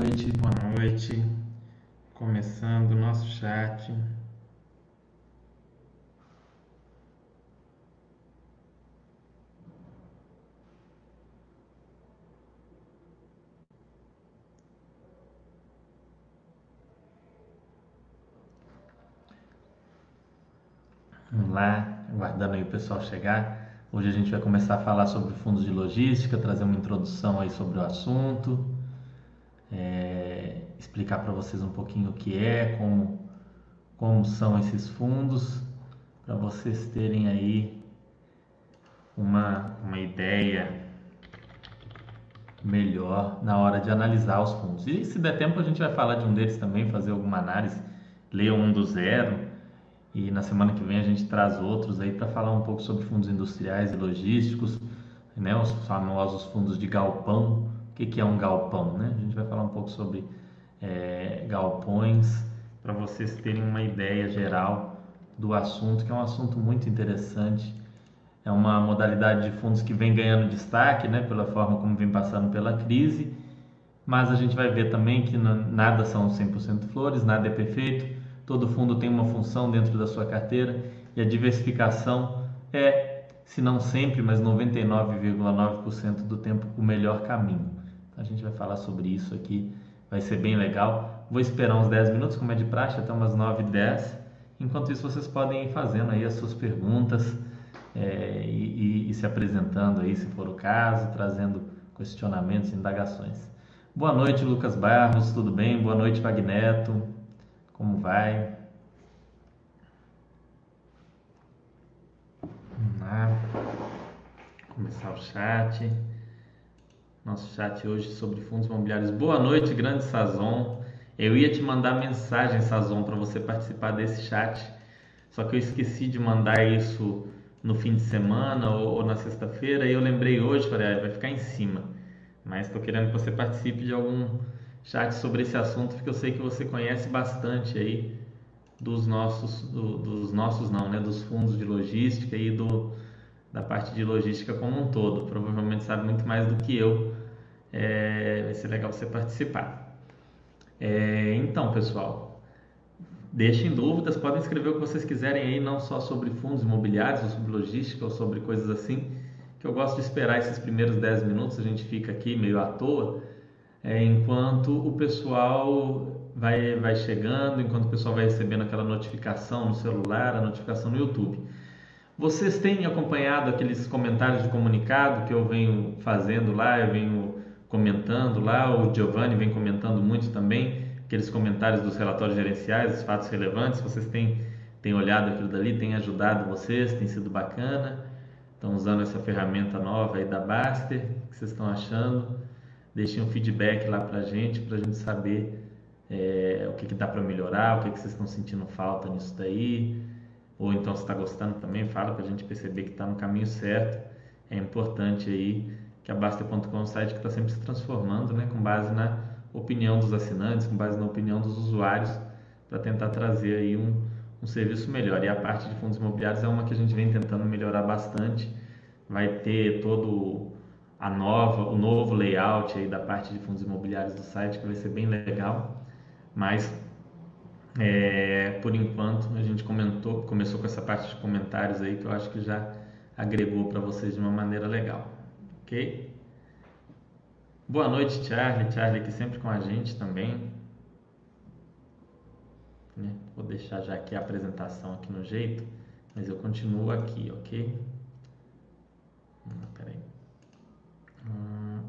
noite, boa noite. Começando o nosso chat. Vamos lá, aguardando aí o pessoal chegar. Hoje a gente vai começar a falar sobre fundos de logística, trazer uma introdução aí sobre o assunto, é, explicar para vocês um pouquinho o que é, como, como são esses fundos, para vocês terem aí uma, uma ideia melhor na hora de analisar os fundos. E se der tempo a gente vai falar de um deles também, fazer alguma análise, ler um do zero e na semana que vem a gente traz outros aí para falar um pouco sobre fundos industriais e logísticos, né, os famosos fundos de galpão. Que, que é um galpão? Né? A gente vai falar um pouco sobre é, galpões para vocês terem uma ideia geral do assunto, que é um assunto muito interessante. É uma modalidade de fundos que vem ganhando destaque né, pela forma como vem passando pela crise, mas a gente vai ver também que nada são 100% flores, nada é perfeito Todo fundo tem uma função dentro da sua carteira e a diversificação é, se não sempre, mas 99,9% do tempo, o melhor caminho. A gente vai falar sobre isso aqui, vai ser bem legal. Vou esperar uns 10 minutos, como é de praxe, até umas 9 e 10. Enquanto isso, vocês podem ir fazendo aí as suas perguntas é, e, e, e se apresentando aí, se for o caso, trazendo questionamentos, indagações. Boa noite, Lucas Barros, tudo bem? Boa noite, Magneto. Como vai? Vamos lá. Começar o chat. Nosso chat hoje sobre fundos imobiliários. Boa noite, grande Sazon. Eu ia te mandar mensagem, Sazon, para você participar desse chat. Só que eu esqueci de mandar isso no fim de semana ou, ou na sexta-feira e eu lembrei hoje, falei, ah, vai ficar em cima. Mas estou querendo que você participe de algum chat sobre esse assunto, porque eu sei que você conhece bastante aí dos nossos, do, dos nossos não, né, dos fundos de logística e do, da parte de logística como um todo. Provavelmente sabe muito mais do que eu. É, vai ser legal você participar. É, então, pessoal, deixem dúvidas, podem escrever o que vocês quiserem aí, não só sobre fundos imobiliários, ou sobre logística, ou sobre coisas assim, que eu gosto de esperar esses primeiros 10 minutos, a gente fica aqui meio à toa, é, enquanto o pessoal vai, vai chegando, enquanto o pessoal vai recebendo aquela notificação no celular, a notificação no YouTube. Vocês têm acompanhado aqueles comentários de comunicado que eu venho fazendo lá, eu venho comentando lá, o Giovanni vem comentando muito também, aqueles comentários dos relatórios gerenciais, os fatos relevantes, vocês têm, têm olhado aquilo dali, tem ajudado vocês, tem sido bacana, estão usando essa ferramenta nova aí da Baster, o que vocês estão achando? deixem um feedback lá para gente, para a gente saber é, o que, que dá para melhorar, o que, que vocês estão sentindo falta nisso daí, ou então se está gostando também, fala para a gente perceber que está no caminho certo. É importante aí que a Basta.com é um site que está sempre se transformando, né, com base na opinião dos assinantes, com base na opinião dos usuários, para tentar trazer aí um, um serviço melhor. E a parte de fundos imobiliários é uma que a gente vem tentando melhorar bastante. Vai ter todo a nova, o novo layout aí da parte de fundos imobiliários do site, que vai ser bem legal. Mas é, por enquanto a gente comentou, começou com essa parte de comentários aí que eu acho que já agregou para vocês de uma maneira legal, ok? Boa noite, Charlie. Charlie aqui sempre com a gente também. Né? Vou deixar já aqui a apresentação aqui no jeito, mas eu continuo aqui, ok? Hum, peraí. Hum.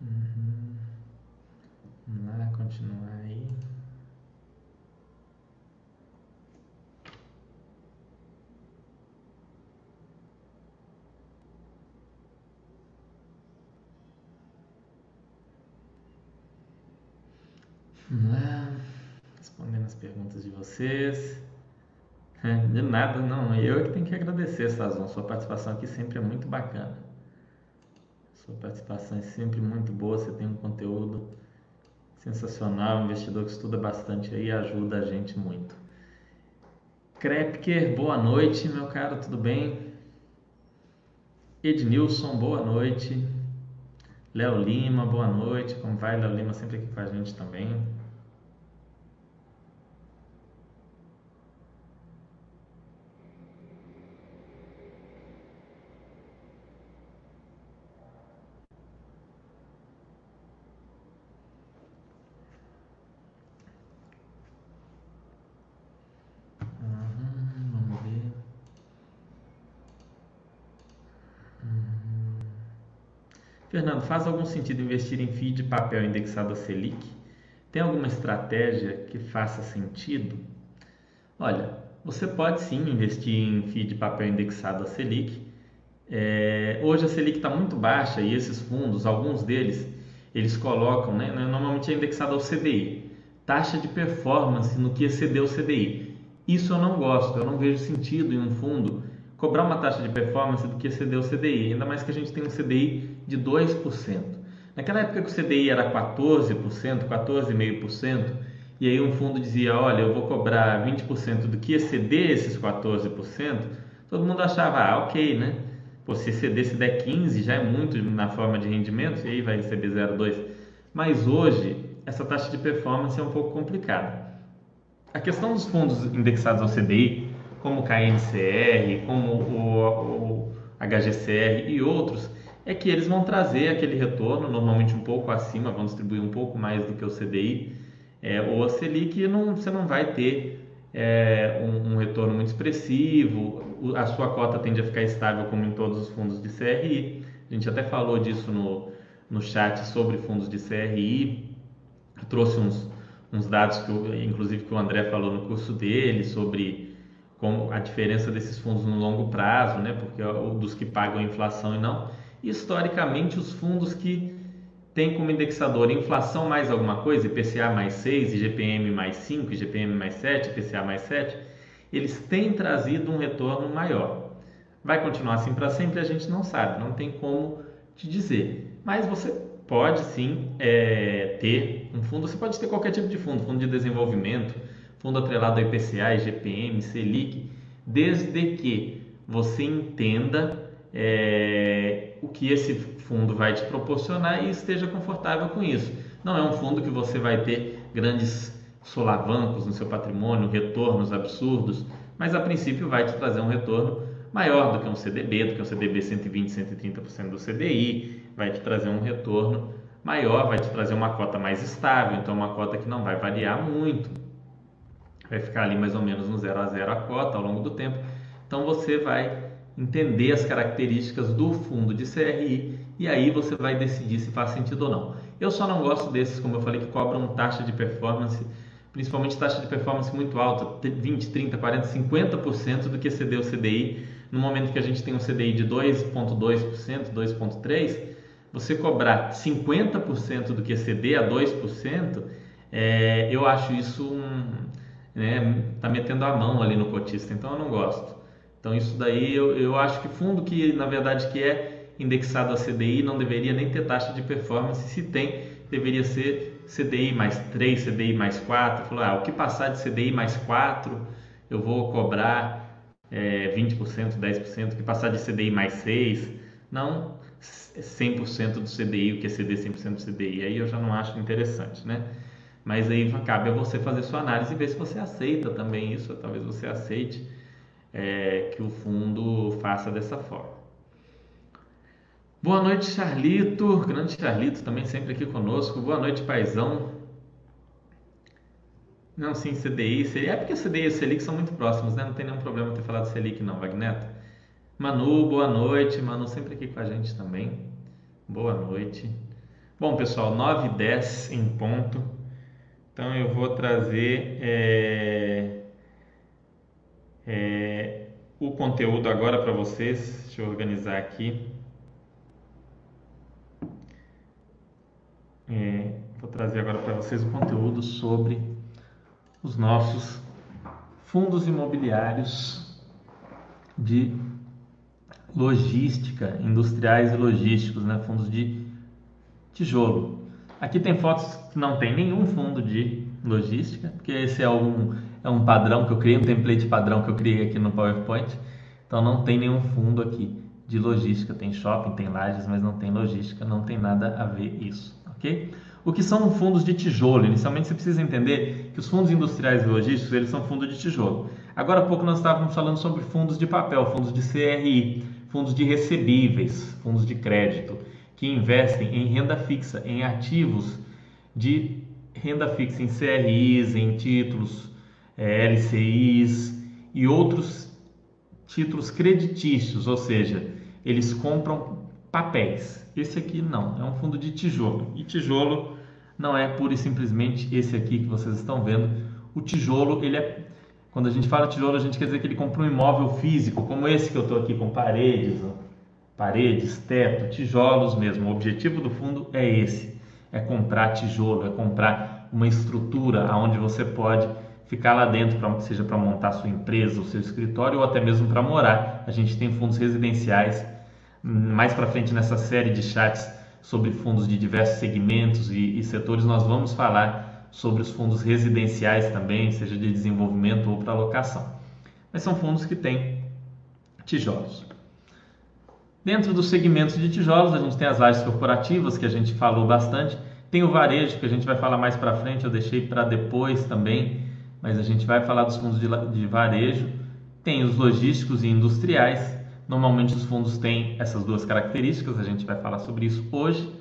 Uhum. Vamos lá, continuar aí. Vamos lá, respondendo as perguntas de vocês. É, de nada, não. Eu que tenho que agradecer, Sazon. Sua participação aqui sempre é muito bacana. Sua participação é sempre muito boa. Você tem um conteúdo sensacional. Um investidor que estuda bastante aí ajuda a gente muito. Krepker, boa noite, meu caro, tudo bem? Ednilson, boa noite. Léo Lima, boa noite. Como vai, Léo Lima? Sempre aqui com a gente também. Fernando, faz algum sentido investir em FII de papel indexado a Selic? Tem alguma estratégia que faça sentido? Olha, você pode sim investir em FII de papel indexado a Selic. É, hoje a Selic está muito baixa e esses fundos, alguns deles, eles colocam, né, normalmente é indexado ao CDI, taxa de performance no que exceder o CDI. Isso eu não gosto, eu não vejo sentido em um fundo cobrar uma taxa de performance do que exceder o CDI, ainda mais que a gente tem um CDI de 2%. Naquela época que o CDI era 14%, 14,5%, e aí um fundo dizia, olha, eu vou cobrar 20% do que exceder esses 14%, todo mundo achava, ah, ok, né? Pô, se exceder, se der 15, já é muito na forma de rendimento, e aí vai receber 0,2. Mas hoje, essa taxa de performance é um pouco complicada. A questão dos fundos indexados ao CDI como o KNCR, como o, o HGCR e outros, é que eles vão trazer aquele retorno, normalmente um pouco acima, vão distribuir um pouco mais do que o CDI é, ou a Selic, não, você não vai ter é, um, um, retorno muito expressivo, a sua cota tende a ficar estável como em todos os fundos de CRI. A gente até falou disso no, no chat sobre fundos de CRI, Eu trouxe uns, uns dados que, inclusive, que o André falou no curso dele sobre como a diferença desses fundos no longo prazo, né? Porque é dos que pagam a inflação e não. Historicamente, os fundos que têm como indexador inflação mais alguma coisa, IPCA mais 6, IGPM mais 5, IGPM mais 7, IPCA mais 7, eles têm trazido um retorno maior. Vai continuar assim para sempre? A gente não sabe, não tem como te dizer. Mas você pode sim é, ter um fundo, você pode ter qualquer tipo de fundo, fundo de desenvolvimento, fundo atrelado ao IPCA, IGPM, Selic, desde que você entenda é, o que esse fundo vai te proporcionar e esteja confortável com isso. Não é um fundo que você vai ter grandes solavancos no seu patrimônio, retornos absurdos, mas a princípio vai te trazer um retorno maior do que um CDB, do que um CDB 120, 130% do CDI, vai te trazer um retorno maior, vai te trazer uma cota mais estável, então uma cota que não vai variar muito vai ficar ali mais ou menos no 0 a 0 a cota ao longo do tempo. Então você vai entender as características do fundo de CRI e aí você vai decidir se faz sentido ou não. Eu só não gosto desses, como eu falei, que cobram taxa de performance, principalmente taxa de performance muito alta, 20, 30, 40, 50% do que excedeu o CDI. No momento que a gente tem um CDI de 2,2%, 2,3%, você cobrar 50% do que exceder a 2%, é, eu acho isso um, né, tá metendo a mão ali no cotista, então eu não gosto. Então isso daí eu, eu acho que fundo que na verdade que é indexado a CDI não deveria nem ter taxa de performance, se tem, deveria ser CDI mais 3, CDI mais 4. Falou, ah, o que passar de CDI mais 4, eu vou cobrar é, 20%, 10%, o que passar de CDI mais 6, não 100% do CDI, o que é CD 100% do CDI, aí eu já não acho interessante, né? Mas aí cabe a você fazer sua análise e ver se você aceita também isso, talvez você aceite é, que o fundo faça dessa forma. Boa noite, Charlito, grande Charlito também sempre aqui conosco. Boa noite, paizão. Não, sim, CDI, CDI. É porque CDI e Selic são muito próximos, né? Não tem nenhum problema ter falado Selic, não, Wagneto. Manu, boa noite. Manu sempre aqui com a gente também. Boa noite. Bom, pessoal, 9 e 10 em ponto. Então eu vou trazer é, é, o conteúdo agora para vocês. Deixa eu organizar aqui. É, vou trazer agora para vocês o conteúdo sobre os nossos fundos imobiliários de logística, industriais e logísticos, né? fundos de tijolo. Aqui tem fotos que não tem nenhum fundo de logística, porque esse é um, é um padrão que eu criei, um template padrão que eu criei aqui no PowerPoint. Então não tem nenhum fundo aqui de logística. Tem shopping, tem lajes, mas não tem logística, não tem nada a ver isso, ok? O que são fundos de tijolo? Inicialmente você precisa entender que os fundos industriais e logísticos eles são fundos de tijolo. Agora há pouco nós estávamos falando sobre fundos de papel, fundos de CRI, fundos de recebíveis, fundos de crédito, que investem em renda fixa, em ativos de renda fixa, em CRIs, em títulos, LCIs e outros títulos creditícios, ou seja, eles compram papéis. Esse aqui não, é um fundo de tijolo. E tijolo não é pura e simplesmente esse aqui que vocês estão vendo. O tijolo, ele é quando a gente fala tijolo, a gente quer dizer que ele compra um imóvel físico, como esse que eu estou aqui com paredes, paredes, teto, tijolos mesmo. O objetivo do fundo é esse: é comprar tijolo, é comprar uma estrutura aonde você pode ficar lá dentro, pra, seja para montar sua empresa, o seu escritório ou até mesmo para morar. A gente tem fundos residenciais mais para frente nessa série de chats sobre fundos de diversos segmentos e, e setores, nós vamos falar sobre os fundos residenciais também, seja de desenvolvimento ou para locação. Mas são fundos que têm tijolos. Dentro dos segmentos de tijolos, a gente tem as lajes corporativas, que a gente falou bastante. Tem o varejo, que a gente vai falar mais para frente, eu deixei para depois também, mas a gente vai falar dos fundos de, de varejo. Tem os logísticos e industriais, Normalmente os fundos têm essas duas características, a gente vai falar sobre isso hoje.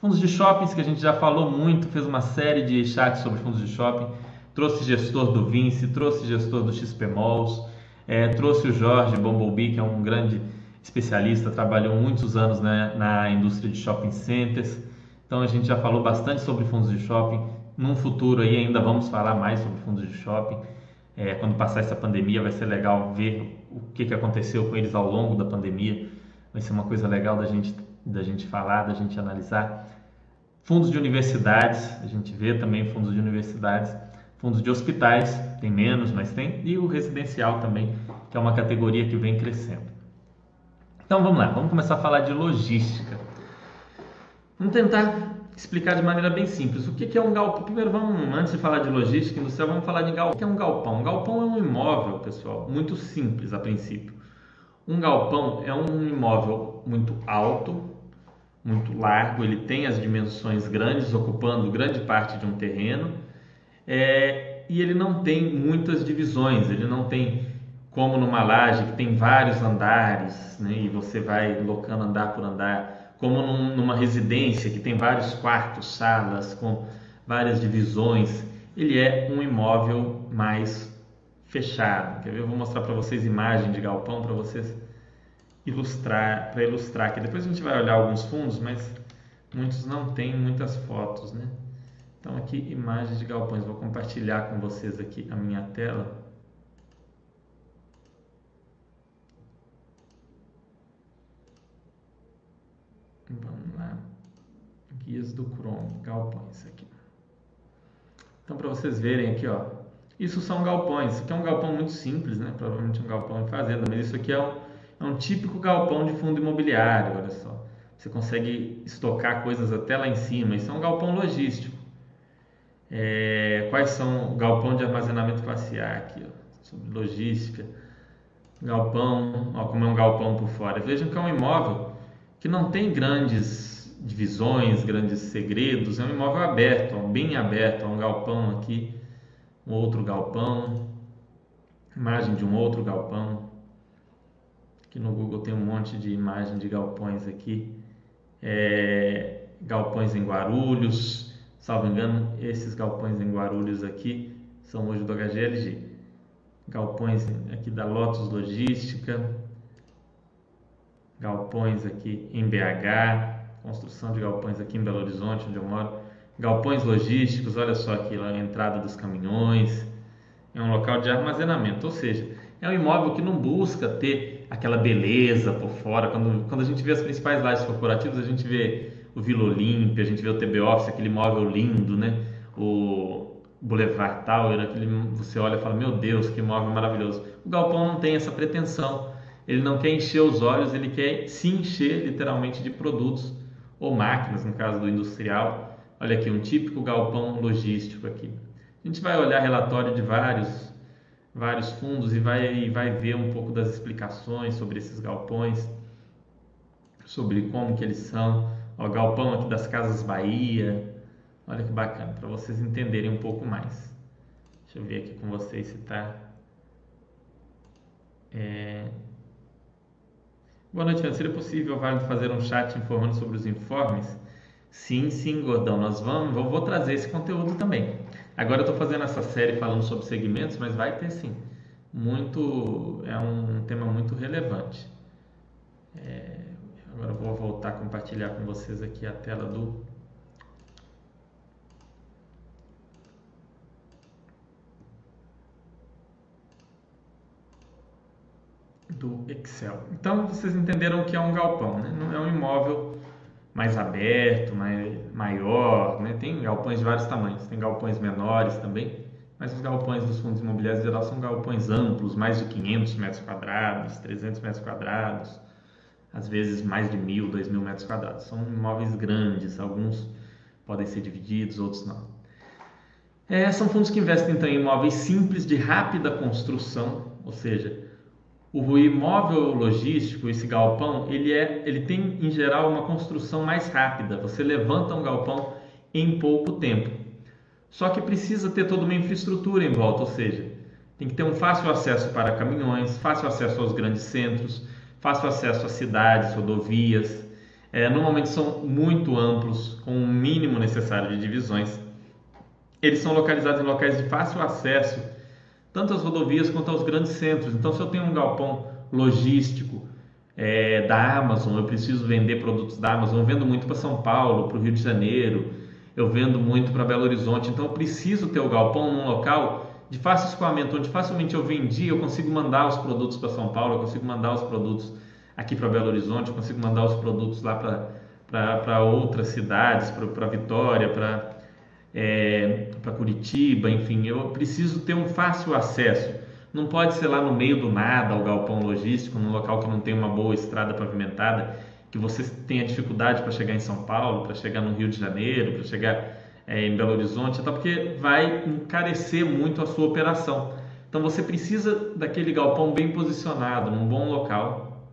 Fundos de shoppings, que a gente já falou muito, fez uma série de chats sobre fundos de shopping, trouxe gestor do Vinci, trouxe gestor do XP Malls, é, trouxe o Jorge Bumblebee, que é um grande especialista, trabalhou muitos anos né, na indústria de shopping centers. Então a gente já falou bastante sobre fundos de shopping. Num futuro aí ainda vamos falar mais sobre fundos de shopping. É, quando passar essa pandemia vai ser legal ver o que, que aconteceu com eles ao longo da pandemia. Vai ser uma coisa legal da gente, da gente falar, da gente analisar. Fundos de universidades, a gente vê também fundos de universidades. Fundos de hospitais, tem menos, mas tem. E o residencial também, que é uma categoria que vem crescendo. Então vamos lá, vamos começar a falar de logística. Vamos tentar explicar de maneira bem simples. O que é um galpão? Primeiro, vamos, antes de falar de logística industrial, vamos falar de galpão. O que é um galpão? Um galpão é um imóvel, pessoal, muito simples a princípio. Um galpão é um imóvel muito alto, muito largo, ele tem as dimensões grandes, ocupando grande parte de um terreno, é, e ele não tem muitas divisões, ele não tem como numa laje que tem vários andares, né, e você vai locando andar por andar como num, numa residência que tem vários quartos, salas, com várias divisões. Ele é um imóvel mais fechado. Quer ver? Eu vou mostrar para vocês imagem de galpão para vocês ilustrar, para ilustrar que depois a gente vai olhar alguns fundos, mas muitos não têm muitas fotos, né? Então aqui imagens de galpões. Vou compartilhar com vocês aqui a minha tela. Vamos lá. Guias do Chrome, galpões aqui. Então, para vocês verem aqui, ó, isso são galpões. Isso aqui é um galpão muito simples, né? Provavelmente um galpão de fazenda, mas isso aqui é um, é um típico galpão de fundo imobiliário, olha só. Você consegue estocar coisas até lá em cima. Isso é um galpão logístico. É, quais são o galpão de armazenamento classe A aqui, ó, sobre logística. Galpão, ó, como é um galpão por fora. Vejam que é um imóvel que não tem grandes divisões, grandes segredos, é um imóvel aberto, bem aberto, um galpão aqui, um outro galpão, imagem de um outro galpão. Aqui no Google tem um monte de imagem de galpões aqui, é, galpões em Guarulhos, salvo engano, esses galpões em Guarulhos aqui são hoje do HGLG. Galpões aqui da Lotus Logística, galpões aqui em BH, construção de galpões aqui em Belo Horizonte, onde eu moro, galpões logísticos, olha só aqui a entrada dos caminhões, é um local de armazenamento, ou seja, é um imóvel que não busca ter aquela beleza por fora. Quando, quando a gente vê as principais lajes corporativas, a gente vê o Vila Olímpia, a gente vê o TB Office, aquele imóvel lindo, né? O Boulevard Tower, aquele, você olha e fala, meu Deus, que imóvel maravilhoso. O galpão não tem essa pretensão ele não quer encher os olhos, ele quer se encher literalmente de produtos ou máquinas, no caso do industrial. Olha aqui, um típico galpão logístico aqui. A gente vai olhar relatório de vários vários fundos e vai, vai ver um pouco das explicações sobre esses galpões, sobre como que eles são. O galpão aqui das Casas Bahia, olha que bacana, para vocês entenderem um pouco mais. Deixa eu ver aqui com vocês se está... É... Boa noite, Seria possível, Vale, fazer um chat informando sobre os informes? Sim, sim, Gordão, nós vamos, eu vou trazer esse conteúdo também. Agora eu estou fazendo essa série falando sobre segmentos, mas vai ter sim. Muito, é um tema muito relevante. É, agora eu vou voltar a compartilhar com vocês aqui a tela do do Excel. Então vocês entenderam que é um galpão, né? não é um imóvel mais aberto, mais, maior, né? tem galpões de vários tamanhos, tem galpões menores também, mas os galpões dos fundos imobiliários em geral são galpões amplos, mais de 500 metros quadrados, 300 metros quadrados, às vezes mais de mil, dois mil metros quadrados. São imóveis grandes, alguns podem ser divididos, outros não. É, são fundos que investem então em imóveis simples de rápida construção, ou seja, o imóvel logístico, esse galpão, ele, é, ele tem em geral uma construção mais rápida. Você levanta um galpão em pouco tempo. Só que precisa ter toda uma infraestrutura em volta, ou seja, tem que ter um fácil acesso para caminhões, fácil acesso aos grandes centros, fácil acesso às cidades, rodovias. É, normalmente são muito amplos, com o um mínimo necessário de divisões. Eles são localizados em locais de fácil acesso tanto as rodovias quanto aos grandes centros. Então, se eu tenho um galpão logístico é, da Amazon, eu preciso vender produtos da Amazon, eu vendo muito para São Paulo, para o Rio de Janeiro, eu vendo muito para Belo Horizonte, então eu preciso ter o galpão num local de fácil escoamento, onde facilmente eu vendi, eu consigo mandar os produtos para São Paulo, eu consigo mandar os produtos aqui para Belo Horizonte, eu consigo mandar os produtos lá para outras cidades, para Vitória, para é, para Curitiba, enfim, eu preciso ter um fácil acesso. Não pode ser lá no meio do nada o galpão logístico, num local que não tem uma boa estrada pavimentada, que você tenha dificuldade para chegar em São Paulo, para chegar no Rio de Janeiro, para chegar é, em Belo Horizonte, até porque vai encarecer muito a sua operação. Então você precisa daquele galpão bem posicionado, num bom local,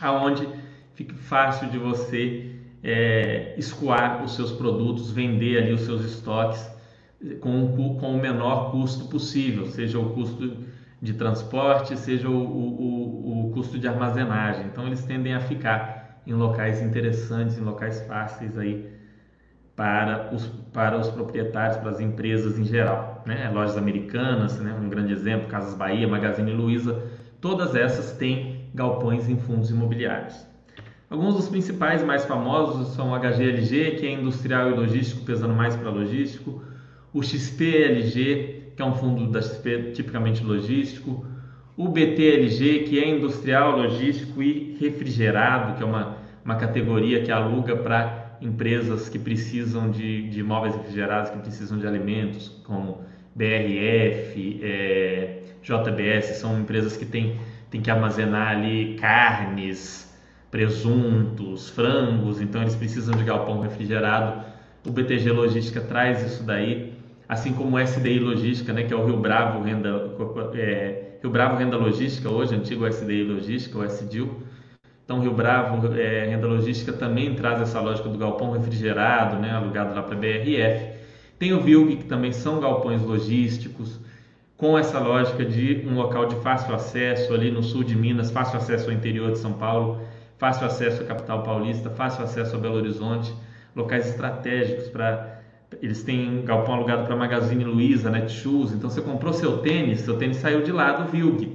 aonde fique fácil de você é, escoar os seus produtos, vender ali os seus estoques com, com o menor custo possível, seja o custo de transporte, seja o, o, o custo de armazenagem. Então eles tendem a ficar em locais interessantes, em locais fáceis aí para os, para os proprietários, para as empresas em geral. Né? Lojas americanas, né? um grande exemplo, Casas Bahia, Magazine Luiza, todas essas têm galpões em fundos imobiliários. Alguns dos principais mais famosos são o HGLG, que é industrial e logístico, pesando mais para logístico, o XPLG, que é um fundo da XP tipicamente logístico, o BTLG, que é industrial, logístico e refrigerado, que é uma, uma categoria que aluga para empresas que precisam de, de imóveis refrigerados, que precisam de alimentos, como BRF, é, JBS, são empresas que têm, têm que armazenar ali carnes, presuntos, frangos, então eles precisam de galpão refrigerado. O BTG Logística traz isso daí, assim como o SDI Logística, né, que é o Rio Bravo Renda, é, Rio Bravo Renda Logística, hoje antigo SDI Logística, o SDIL. Então, Rio Bravo é, Renda Logística também traz essa lógica do galpão refrigerado, né, alugado lá para a BRF. Tem o VILG, que também são galpões logísticos, com essa lógica de um local de fácil acesso ali no sul de Minas, fácil acesso ao interior de São Paulo fácil acesso à capital paulista, fácil acesso a Belo Horizonte, locais estratégicos para eles têm galpão alugado para Magazine Luiza, Netshoes. Então você comprou seu tênis, seu tênis saiu de lá do Vilg,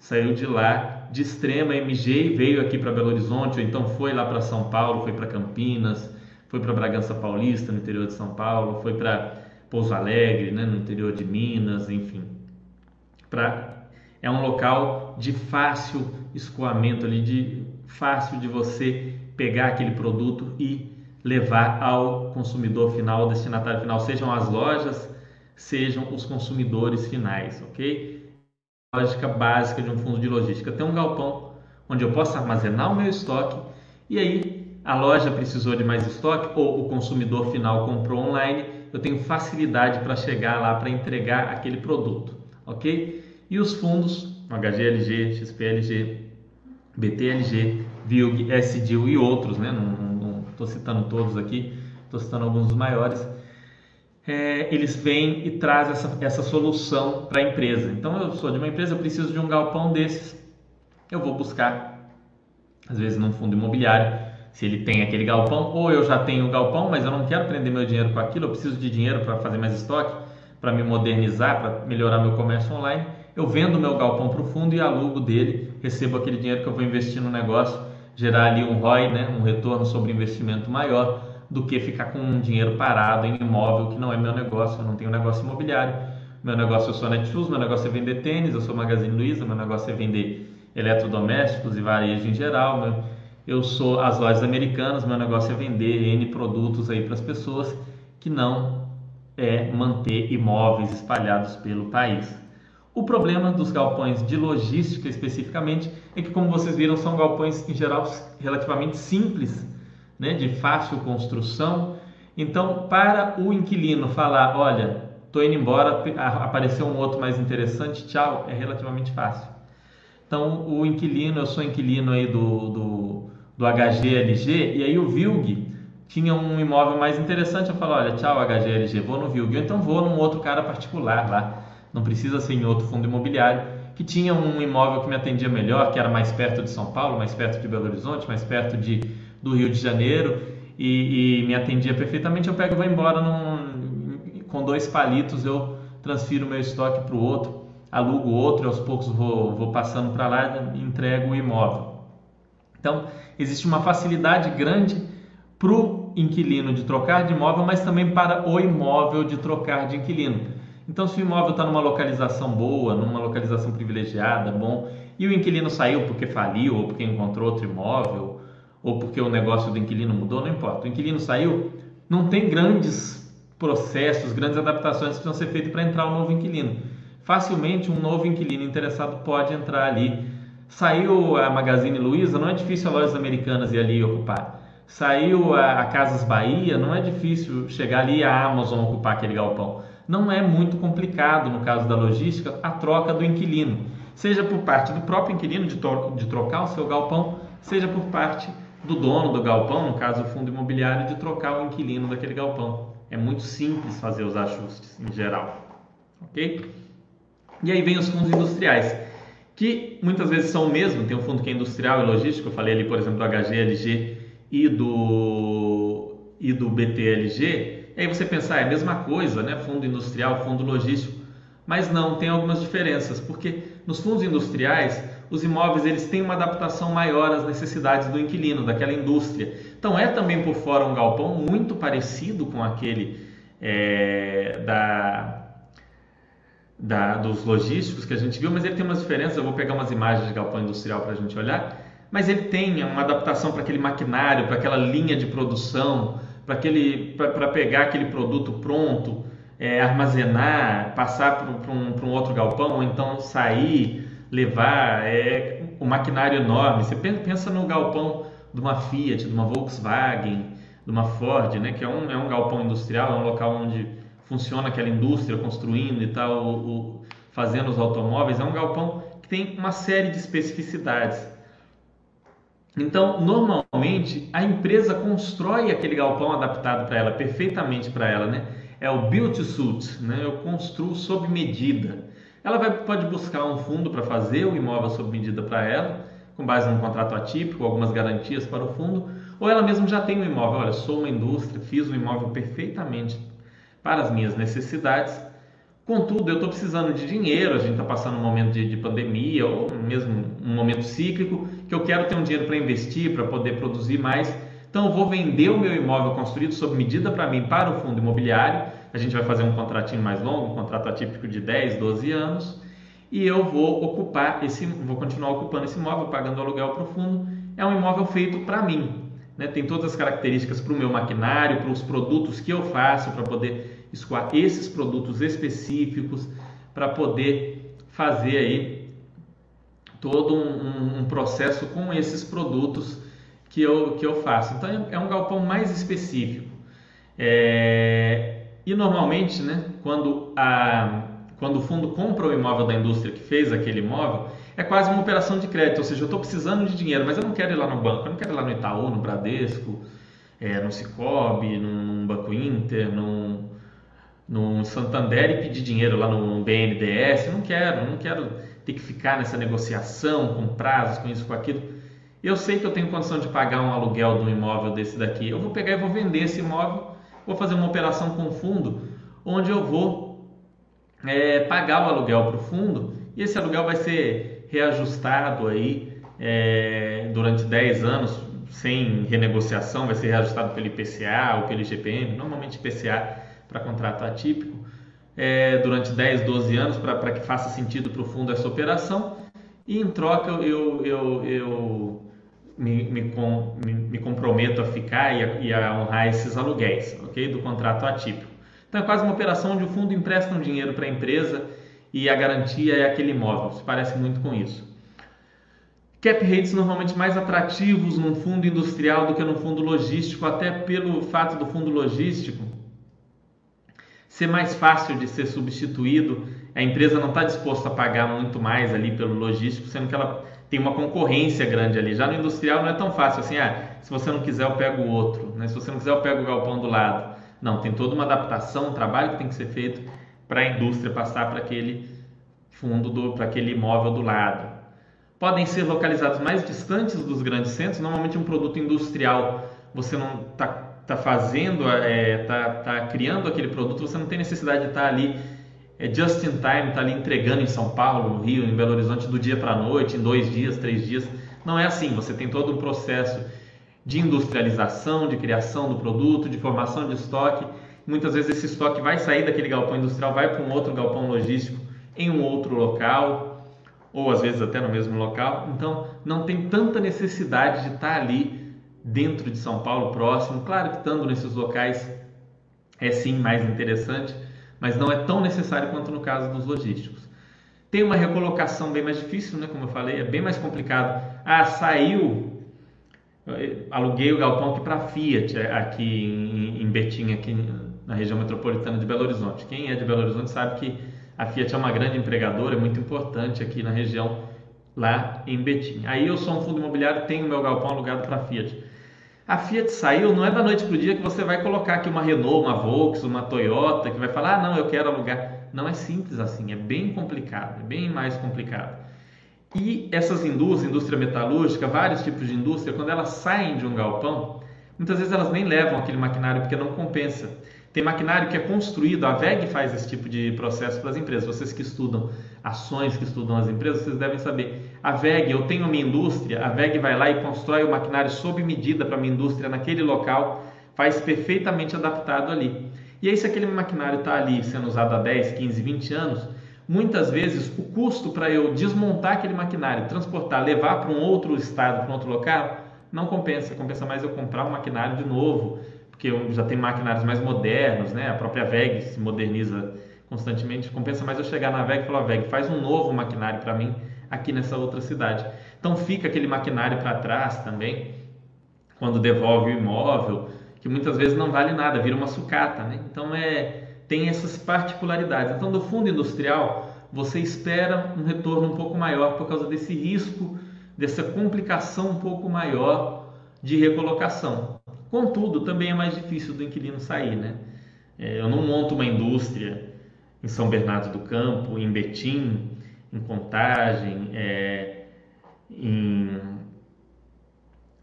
saiu de lá de Extrema MG e veio aqui para Belo Horizonte, ou então foi lá para São Paulo, foi para Campinas, foi para Bragança Paulista, no interior de São Paulo, foi para Pouso Alegre, né, no interior de Minas, enfim. Pra, é um local de fácil escoamento ali, de fácil de você pegar aquele produto e levar ao consumidor final, ao destinatário final, sejam as lojas, sejam os consumidores finais, ok? Lógica básica de um fundo de logística: ter um galpão onde eu possa armazenar o meu estoque e aí a loja precisou de mais estoque ou o consumidor final comprou online, eu tenho facilidade para chegar lá para entregar aquele produto, ok? e os fundos, HGLG, XPLG, BTLG, VILG, SDIL e outros, né? não estou citando todos aqui, estou citando alguns dos maiores, é, eles vêm e trazem essa, essa solução para a empresa. Então, eu sou de uma empresa, eu preciso de um galpão desses, eu vou buscar, às vezes num fundo imobiliário, se ele tem aquele galpão, ou eu já tenho o galpão, mas eu não quero prender meu dinheiro com aquilo, eu preciso de dinheiro para fazer mais estoque, para me modernizar, para melhorar meu comércio online, eu vendo meu galpão para o fundo e alugo dele, recebo aquele dinheiro que eu vou investir no negócio, gerar ali um ROI, né, um retorno sobre investimento maior, do que ficar com um dinheiro parado em imóvel que não é meu negócio, eu não tenho negócio imobiliário. Meu negócio eu sou Netshoes, meu negócio é vender tênis, eu sou Magazine Luiza, meu negócio é vender eletrodomésticos e varejo em geral. Meu, eu sou as lojas americanas, meu negócio é vender N produtos aí para as pessoas que não é manter imóveis espalhados pelo país. O problema dos galpões de logística especificamente é que, como vocês viram, são galpões em geral relativamente simples, né, de fácil construção. Então, para o inquilino falar, olha, estou indo embora, apareceu um outro mais interessante, tchau, é relativamente fácil. Então, o inquilino, eu sou inquilino aí do, do, do HGLG, e aí o VILG tinha um imóvel mais interessante, eu falo, olha, tchau HGLG, vou no VILG, ou então vou num outro cara particular lá não precisa ser em outro fundo imobiliário, que tinha um imóvel que me atendia melhor, que era mais perto de São Paulo, mais perto de Belo Horizonte, mais perto de, do Rio de Janeiro e, e me atendia perfeitamente. Eu pego e vou embora num, com dois palitos, eu transfiro meu estoque para o outro, alugo outro, aos poucos vou, vou passando para lá e entrego o imóvel. Então, existe uma facilidade grande para o inquilino de trocar de imóvel, mas também para o imóvel de trocar de inquilino. Então, se o imóvel está numa localização boa, numa localização privilegiada, bom, e o inquilino saiu porque faliu, ou porque encontrou outro imóvel, ou porque o negócio do inquilino mudou, não importa. O inquilino saiu, não tem grandes processos, grandes adaptações que precisam ser feitas para entrar um novo inquilino. Facilmente, um novo inquilino interessado pode entrar ali. Saiu a Magazine Luiza, não é difícil a Lojas Americanas ir ali ocupar. Saiu a, a Casas Bahia, não é difícil chegar ali a Amazon ocupar aquele galpão não é muito complicado, no caso da logística, a troca do inquilino, seja por parte do próprio inquilino de, de trocar o seu galpão, seja por parte do dono do galpão, no caso o fundo imobiliário, de trocar o inquilino daquele galpão. É muito simples fazer os ajustes em geral, ok? E aí vem os fundos industriais, que muitas vezes são o mesmo. Tem um fundo que é industrial e logístico, eu falei ali, por exemplo, do HGLG e do, e do BTLG, e aí você pensar, é a mesma coisa, né? Fundo industrial, fundo logístico. Mas não, tem algumas diferenças, porque nos fundos industriais, os imóveis eles têm uma adaptação maior às necessidades do inquilino, daquela indústria. Então é também por fora um galpão muito parecido com aquele é, da, da, dos logísticos que a gente viu, mas ele tem umas diferenças. Eu vou pegar umas imagens de galpão industrial para a gente olhar. Mas ele tem uma adaptação para aquele maquinário, para aquela linha de produção, para pegar aquele produto pronto, é, armazenar, passar para um, um, outro galpão, ou então sair, levar é, um maquinário enorme. Você pensa no galpão de uma Fiat, de uma Volkswagen, de uma Ford, né, que é um, é um galpão industrial, é um local onde funciona aquela indústria construindo e tal, o, o, fazendo os automóveis. É um galpão que tem uma série de especificidades. Então, normalmente, a empresa constrói aquele galpão adaptado para ela, perfeitamente para ela, né? É o build to suit, né? Eu construo sob medida. Ela vai, pode buscar um fundo para fazer o imóvel sob medida para ela, com base num contrato atípico, algumas garantias para o fundo, ou ela mesma já tem um imóvel. Olha, sou uma indústria, fiz um imóvel perfeitamente para as minhas necessidades Contudo, eu estou precisando de dinheiro, a gente está passando um momento de, de, pandemia ou mesmo um momento cíclico, que eu quero ter um dinheiro para investir, para poder produzir mais. Então, eu vou vender o meu imóvel construído sob medida para mim para o fundo imobiliário. A gente vai fazer um contratinho mais longo, um contrato atípico de 10, 12 anos, e eu vou ocupar esse, vou continuar ocupando esse imóvel, pagando aluguel para o fundo. É um imóvel feito para mim. Né? Tem todas as características para o meu maquinário, para os produtos que eu faço, para poder escoar esses produtos específicos para poder fazer aí todo um, um, processo com esses produtos que eu, que eu faço. Então é um galpão mais específico. É, e normalmente, né, quando, a, quando o fundo compra o imóvel da indústria que fez aquele imóvel, é quase uma operação de crédito, ou seja, eu estou precisando de dinheiro, mas eu não quero ir lá no banco, eu não quero ir lá no Itaú, no Bradesco, é, no Cicobi, num Banco Inter, num, num Santander e pedir dinheiro lá no BNDES, não quero, não quero ter que ficar nessa negociação com prazos, com isso, com aquilo. Eu sei que eu tenho condição de pagar um aluguel de um imóvel desse daqui, eu vou pegar e vou vender esse imóvel, vou fazer uma operação com fundo, onde eu vou é, pagar o aluguel para o fundo e esse aluguel vai ser reajustado aí é, durante 10 anos sem renegociação, vai ser reajustado pelo IPCA ou pelo IGPM, normalmente IPCA para contrato atípico, é, durante 10, 12 anos para que faça sentido para o fundo essa operação e em troca eu, eu, eu me, me, com, me, me, comprometo a ficar e a, e a, honrar esses aluguéis ok, do contrato atípico. Então é quase uma operação onde o fundo empresta um dinheiro para a empresa e a garantia é aquele imóvel, se parece muito com isso. Cap rates normalmente mais atrativos num fundo industrial do que no fundo logístico, até pelo fato do fundo logístico ser mais fácil de ser substituído. A empresa não está disposta a pagar muito mais ali pelo logístico, sendo que ela tem uma concorrência grande ali. Já no industrial não é tão fácil assim, ah, se você não quiser eu pego o outro, né? se você não quiser eu pego o galpão do lado. Não, tem toda uma adaptação, um trabalho que tem que ser feito para a indústria passar para aquele fundo, para aquele imóvel do lado podem ser localizados mais distantes dos grandes centros. Normalmente, um produto industrial você não está tá fazendo, é, tá, tá criando aquele produto, você não tem necessidade de estar tá ali é, just in time, tá ali entregando em São Paulo, no Rio, em Belo Horizonte, do dia para a noite, em dois dias, três dias. Não é assim. Você tem todo um processo de industrialização, de criação do produto, de formação de estoque. Muitas vezes esse estoque vai sair daquele galpão industrial, vai para um outro galpão logístico em um outro local ou às vezes até no mesmo local. Então, não tem tanta necessidade de estar ali dentro de São Paulo, próximo. Claro que estando nesses locais é sim mais interessante, mas não é tão necessário quanto no caso dos logísticos. Tem uma recolocação bem mais difícil, né? Como eu falei, é bem mais complicado. Ah, saiu, aluguei o galpão aqui para Fiat, aqui em, Betim, aqui na região metropolitana de Belo Horizonte. Quem é de Belo Horizonte sabe que a Fiat é uma grande empregadora, é muito importante aqui na região, lá em Betim. Aí eu sou um fundo imobiliário, tenho meu galpão alugado para Fiat. A Fiat saiu, não é da noite para o dia que você vai colocar aqui uma Renault, uma Volkswagen, uma Toyota, que vai falar, ah, não, eu quero alugar. Não é simples assim, é bem complicado, é bem mais complicado. E essas indústrias, indústria metalúrgica, vários tipos de indústria, quando elas saem de um galpão, muitas vezes elas nem levam aquele maquinário porque não compensa. Tem maquinário que é construído, a VEG faz esse tipo de processo para as empresas. Vocês que estudam ações, que estudam as empresas, vocês devem saber. A VEG, eu tenho minha indústria, a VEG vai lá e constrói o maquinário sob medida para minha indústria naquele local, faz perfeitamente adaptado ali. E aí, se aquele maquinário está ali sendo usado há 10, 15, 20 anos, muitas vezes o custo para eu desmontar aquele maquinário, transportar, levar para um outro estado, para um outro local, não compensa. Compensa mais eu comprar um maquinário de novo, porque já tem maquinários mais modernos, né? A própria VEG se moderniza constantemente. Compensa mais eu chegar na VEG e falar, VEG, faz um novo maquinário para mim aqui nessa outra cidade. Então fica aquele maquinário para trás também, quando devolve o imóvel, que muitas vezes não vale nada, vira uma sucata, né? Então é tem essas particularidades. Então do fundo industrial você espera um retorno um pouco maior por causa desse risco, dessa complicação um pouco maior de recolocação. Contudo, também é mais difícil do inquilino sair, né? É, eu não monto uma indústria em São Bernardo do Campo, em Betim, em Contagem, é, em...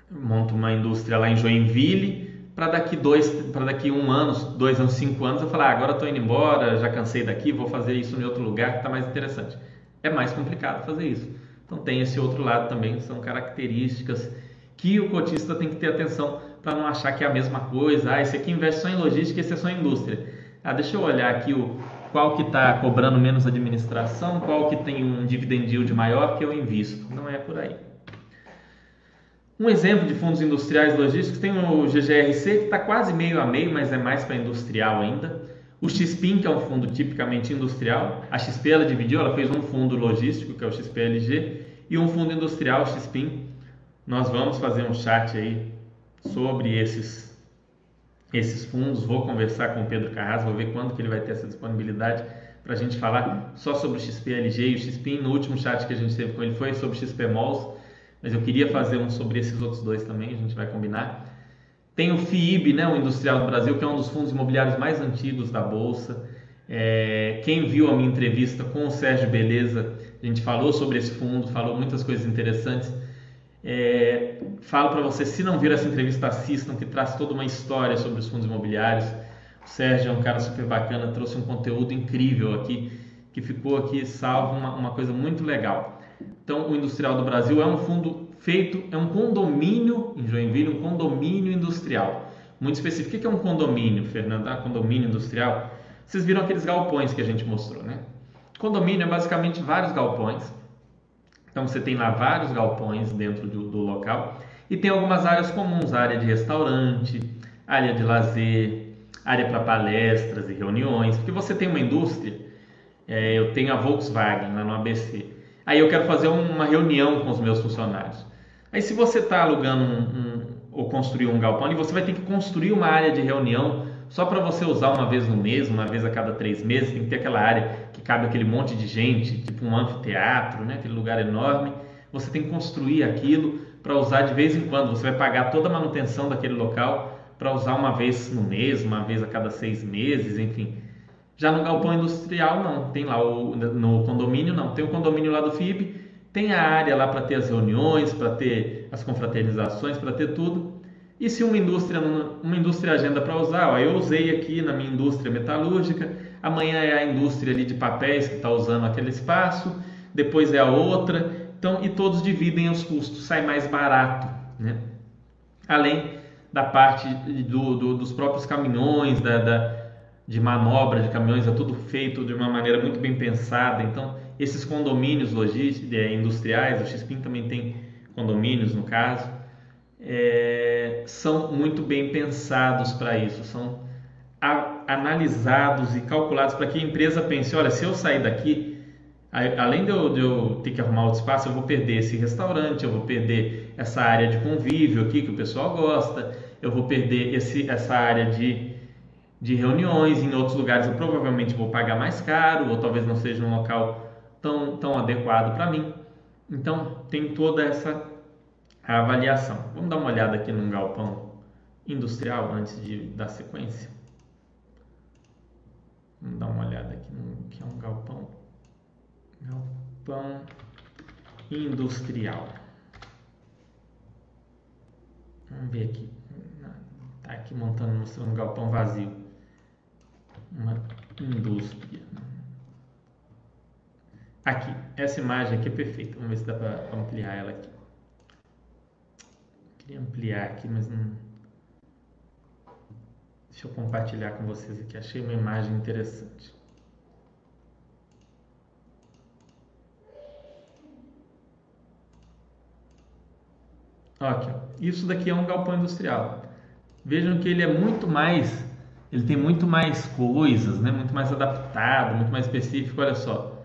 monto uma indústria lá em Joinville para daqui dois, para daqui um ano, dois anos, cinco anos eu falar, ah, agora estou indo embora, já cansei daqui, vou fazer isso em outro lugar que está mais interessante. É mais complicado fazer isso. Então tem esse outro lado também, são características que o cotista tem que ter atenção para não achar que é a mesma coisa. Ah, esse aqui investe só em logística, esse é só em indústria. Ah, deixa eu olhar aqui o qual que está cobrando menos administração, qual que tem um dividend yield maior que eu invisto. Não é por aí. Um exemplo de fundos industriais logísticos tem o GGRC, que está quase meio a meio, mas é mais para industrial ainda. O XPIN, que é um fundo tipicamente industrial. A XP ela dividiu, ela fez um fundo logístico, que é o XPLG, e um fundo industrial, XPIN. Nós vamos fazer um chat aí sobre esses, esses fundos. Vou conversar com o Pedro Carras, vou ver quando que ele vai ter essa disponibilidade para a gente falar só sobre o XPLG e o XPIN. No último chat que a gente teve com ele foi sobre XPMOLs, mas eu queria fazer um sobre esses outros dois também, a gente vai combinar. Tem o FIIB, né, o Industrial do Brasil, que é um dos fundos imobiliários mais antigos da Bolsa. É, quem viu a minha entrevista com o Sérgio Beleza, a gente falou sobre esse fundo, falou muitas coisas interessantes. É, falo para você, se não viram essa entrevista, assistam, que traz toda uma história sobre os fundos imobiliários. O Sérgio é um cara super bacana, trouxe um conteúdo incrível aqui, que ficou aqui salvo, uma, uma coisa muito legal. Então, o Industrial do Brasil é um fundo feito, é um condomínio em Joinville, um condomínio industrial. Muito específico. O que é um condomínio, Fernando? Ah, condomínio industrial? Vocês viram aqueles galpões que a gente mostrou, né? Condomínio é basicamente vários galpões. Então você tem lá vários galpões dentro do, do local e tem algumas áreas comuns, área de restaurante, área de lazer, área para palestras e reuniões, porque você tem uma indústria, é, eu tenho a Volkswagen lá no ABC, aí eu quero fazer uma reunião com os meus funcionários. Aí se você está alugando um, um, ou construir um galpão, você vai ter que construir uma área de reunião só para você usar uma vez no mês, uma vez a cada três meses, tem que ter aquela área que cabe aquele monte de gente, tipo um anfiteatro, né? aquele lugar enorme. Você tem que construir aquilo para usar de vez em quando. Você vai pagar toda a manutenção daquele local para usar uma vez no mês, uma vez a cada seis meses, enfim. Já no galpão industrial não, tem lá o, no condomínio não, tem o condomínio lá do FIB, tem a área lá para ter as reuniões, para ter as confraternizações, para ter tudo. E se uma indústria uma indústria agenda para usar, ó, eu usei aqui na minha indústria metalúrgica, amanhã é a indústria ali de papéis que está usando aquele espaço, depois é a outra, então e todos dividem os custos, sai mais barato, né? Além da parte do, do, dos próprios caminhões, da, da, de manobra de caminhões, é tudo feito de uma maneira muito bem pensada. Então, esses condomínios logísticos, é, industriais, o XPIN também tem condomínios no caso, é, são muito bem pensados para isso, são a, analisados e calculados para que a empresa pense: olha, se eu sair daqui, além de eu, de eu, ter que arrumar outro espaço, eu vou perder esse restaurante, eu vou perder essa área de convívio aqui que o pessoal gosta, eu vou perder esse, essa área de, de reuniões em outros lugares, eu provavelmente vou pagar mais caro, ou talvez não seja um local tão, tão adequado para mim. Então, tem toda essa avaliação. Vamos dar uma olhada aqui num galpão industrial antes de dar sequência. Vamos dar uma olhada aqui no que é um galpão Galpão industrial. Vamos ver aqui. Tá aqui montando, mostrando um galpão vazio. Uma indústria. Aqui, essa imagem aqui é perfeita. Vamos ver se dá para ampliar ela aqui. Ampliar aqui, mas não. Deixa eu compartilhar com vocês aqui. Achei uma imagem interessante. Aqui. Isso daqui é um galpão industrial. Vejam que ele é muito mais, ele tem muito mais coisas, né? muito mais adaptado, muito mais específico. Olha só,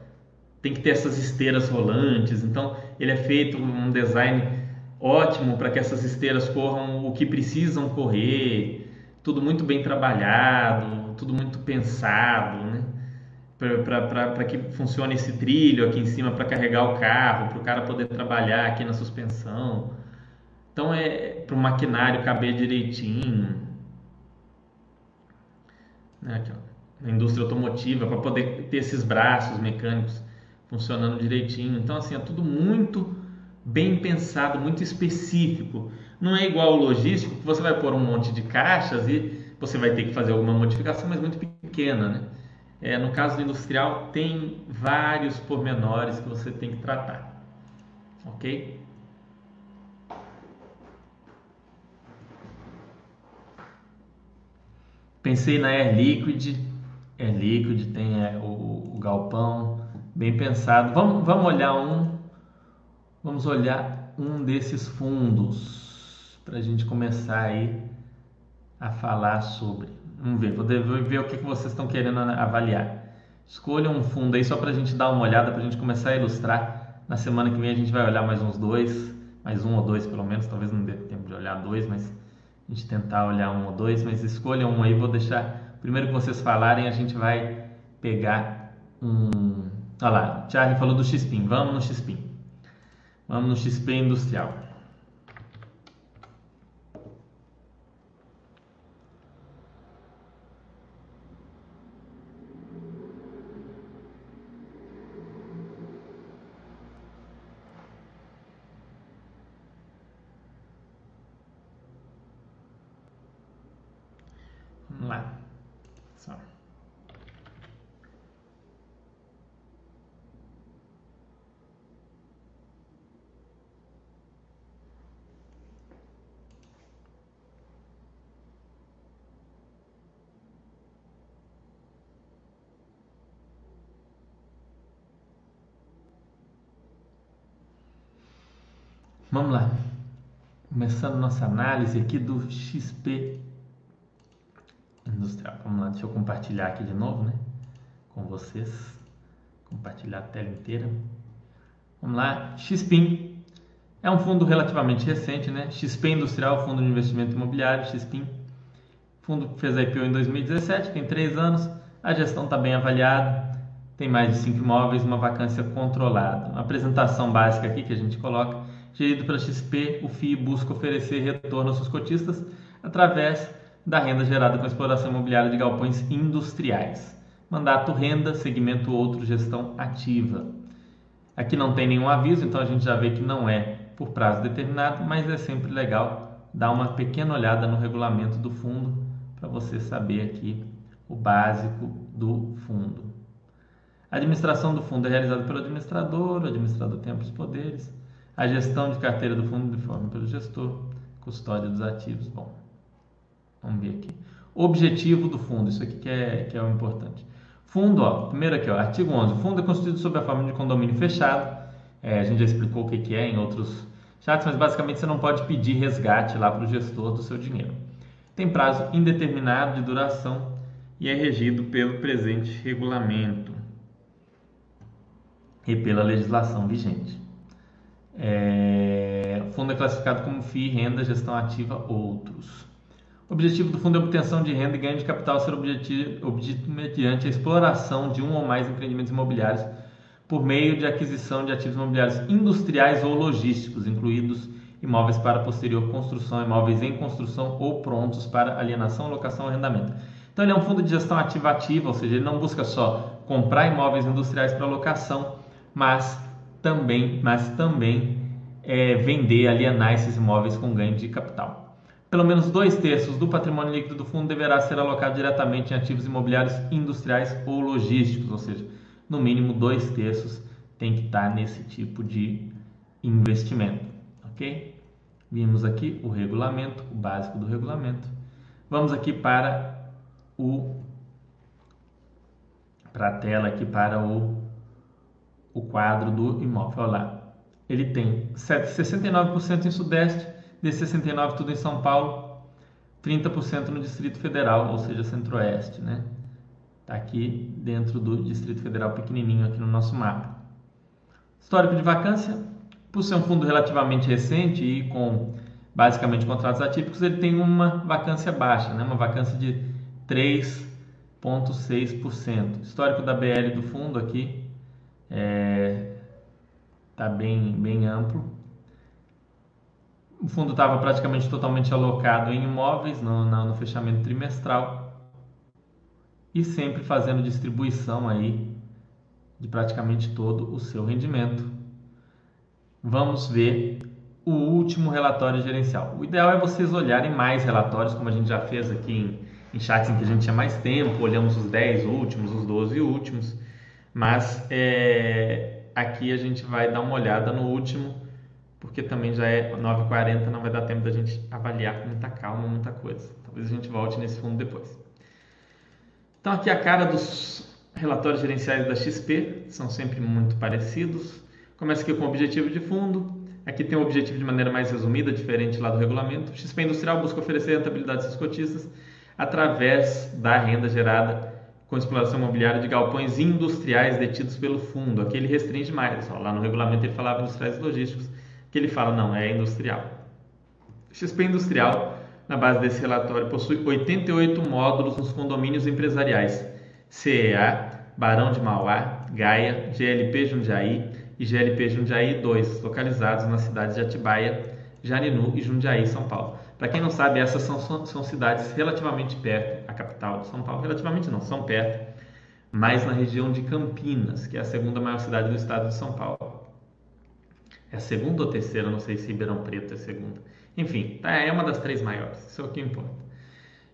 tem que ter essas esteiras rolantes. Então, ele é feito um design ótimo para que essas esteiras corram o que precisam correr. Tudo muito bem trabalhado, tudo muito pensado, né? para que funcione esse trilho aqui em cima para carregar o carro, para o cara poder trabalhar aqui na suspensão. Então é para o maquinário caber direitinho. Né, aqui, na indústria automotiva, para poder ter esses braços mecânicos funcionando direitinho. Então, assim, é tudo muito bem pensado, muito específico. Não é igual o logístico, que você vai pôr um monte de caixas e você vai ter que fazer alguma modificação, mas muito pequena, né? É, no caso do industrial, tem vários pormenores que você tem que tratar, ok? Pensei na Air Liquid, Air Liquid tem é, o, o, galpão, bem pensado. Vamos, vamos olhar um, vamos olhar um desses fundos para a gente começar aí a falar sobre. Vamos ver, vou ver o que, vocês estão querendo avaliar. Escolha um fundo aí só para a gente dar uma olhada, para a gente começar a ilustrar. Na semana que vem a gente vai olhar mais uns dois, mais um ou dois pelo menos, talvez não dê tempo de olhar dois, mas a gente tentar olhar um ou dois, mas escolham um aí, vou deixar. Primeiro que vocês falarem, a gente vai pegar um. Olha lá, o Thiago falou do XPIN. Vamos no XPIN. Vamos no XP industrial. Vamos lá. Só. Vamos lá. Começando nossa análise aqui do XP industrial. Vamos lá, deixa eu compartilhar aqui de novo, né? Com vocês. Compartilhar a tela inteira. Vamos lá, XPIN é um fundo relativamente recente, né? XP Industrial, Fundo de Investimento Imobiliário, XPIN. fundo que fez a IPO em 2017, tem três anos. A gestão está bem avaliada, tem mais de cinco imóveis, uma vacância controlada. Uma apresentação básica aqui que a gente coloca. Gerido pela XP, o FII busca oferecer retorno aos seus cotistas através da renda gerada com a exploração imobiliária de galpões industriais. Mandato renda, segmento outro, gestão ativa. Aqui não tem nenhum aviso, então a gente já vê que não é por prazo determinado, mas é sempre legal dar uma pequena olhada no regulamento do fundo para você saber aqui o básico do fundo. A administração do fundo é realizada pelo administrador, o administrador tem amplos poderes. A gestão de carteira do fundo de forma pelo gestor, custódia dos ativos. Bom, Vamos ver aqui. Objetivo do fundo, isso aqui que é, que é o importante. Fundo, ó, primeiro aqui, ó, artigo 11. O fundo é constituído sob a forma de condomínio fechado. É, a gente já explicou o que, que é em outros chats, mas basicamente você não pode pedir resgate lá para o gestor do seu dinheiro. Tem prazo indeterminado de duração e é regido pelo presente regulamento e pela legislação vigente. É, o fundo é classificado como FII, renda, gestão ativa, outros. O objetivo do fundo é obtenção de renda e ganho de capital ser objetivo mediante a exploração de um ou mais empreendimentos imobiliários por meio de aquisição de ativos imobiliários industriais ou logísticos, incluídos imóveis para posterior construção, imóveis em construção ou prontos para alienação, locação ou arrendamento. Então ele é um fundo de gestão ativa ativa, ou seja, ele não busca só comprar imóveis industriais para locação, mas também, mas também é, vender, alienar esses imóveis com ganho de capital. Pelo menos dois terços do patrimônio líquido do fundo deverá ser alocado diretamente em ativos imobiliários industriais ou logísticos, ou seja, no mínimo dois terços tem que estar nesse tipo de investimento, ok? Vimos aqui o regulamento, o básico do regulamento. Vamos aqui para o para a tela aqui para o o quadro do imóvel. Olha lá. Ele tem 69% em Sudeste, de 69 tudo em São Paulo, 30% no Distrito Federal, ou seja, Centro-Oeste, né? Tá aqui dentro do Distrito Federal pequenininho aqui no nosso mapa. Histórico de vacância, por ser um fundo relativamente recente e com basicamente contratos atípicos, ele tem uma vacância baixa, né? Uma vacância de 3,6%. Histórico da BL do fundo aqui é, tá bem, bem amplo. O fundo estava praticamente totalmente alocado em imóveis no, no, no fechamento trimestral e sempre fazendo distribuição aí de praticamente todo o seu rendimento. Vamos ver o último relatório gerencial. O ideal é vocês olharem mais relatórios, como a gente já fez aqui em, em chats em que a gente tinha mais tempo, olhamos os 10 últimos, os 12 últimos, mas é, aqui a gente vai dar uma olhada no último porque também já é 9h40, não vai dar tempo da gente avaliar com muita calma, muita coisa. Talvez a gente volte nesse fundo depois. Então aqui a cara dos relatórios gerenciais da XP, são sempre muito parecidos. Começa aqui com o objetivo de fundo, aqui tem o objetivo de maneira mais resumida, diferente lá do regulamento. XP Industrial busca oferecer rentabilidade aos cotistas através da renda gerada com exploração imobiliária de galpões industriais detidos pelo fundo. Aqui ele restringe mais, lá no regulamento ele falava industriais e logísticos que ele fala, não, é industrial. XP Industrial, na base desse relatório, possui 88 módulos nos condomínios empresariais CEA, Barão de Mauá, Gaia, GLP Jundiaí e GLP Jundiaí 2, localizados nas cidades de Atibaia, Jarinu e Jundiaí, São Paulo. Para quem não sabe, essas são, são cidades relativamente perto, a capital de São Paulo, relativamente não, são perto, mas na região de Campinas, que é a segunda maior cidade do estado de São Paulo. É a segunda ou terceira, não sei se Ribeirão Preto é segunda. Enfim, tá, é uma das três maiores, isso é o que importa.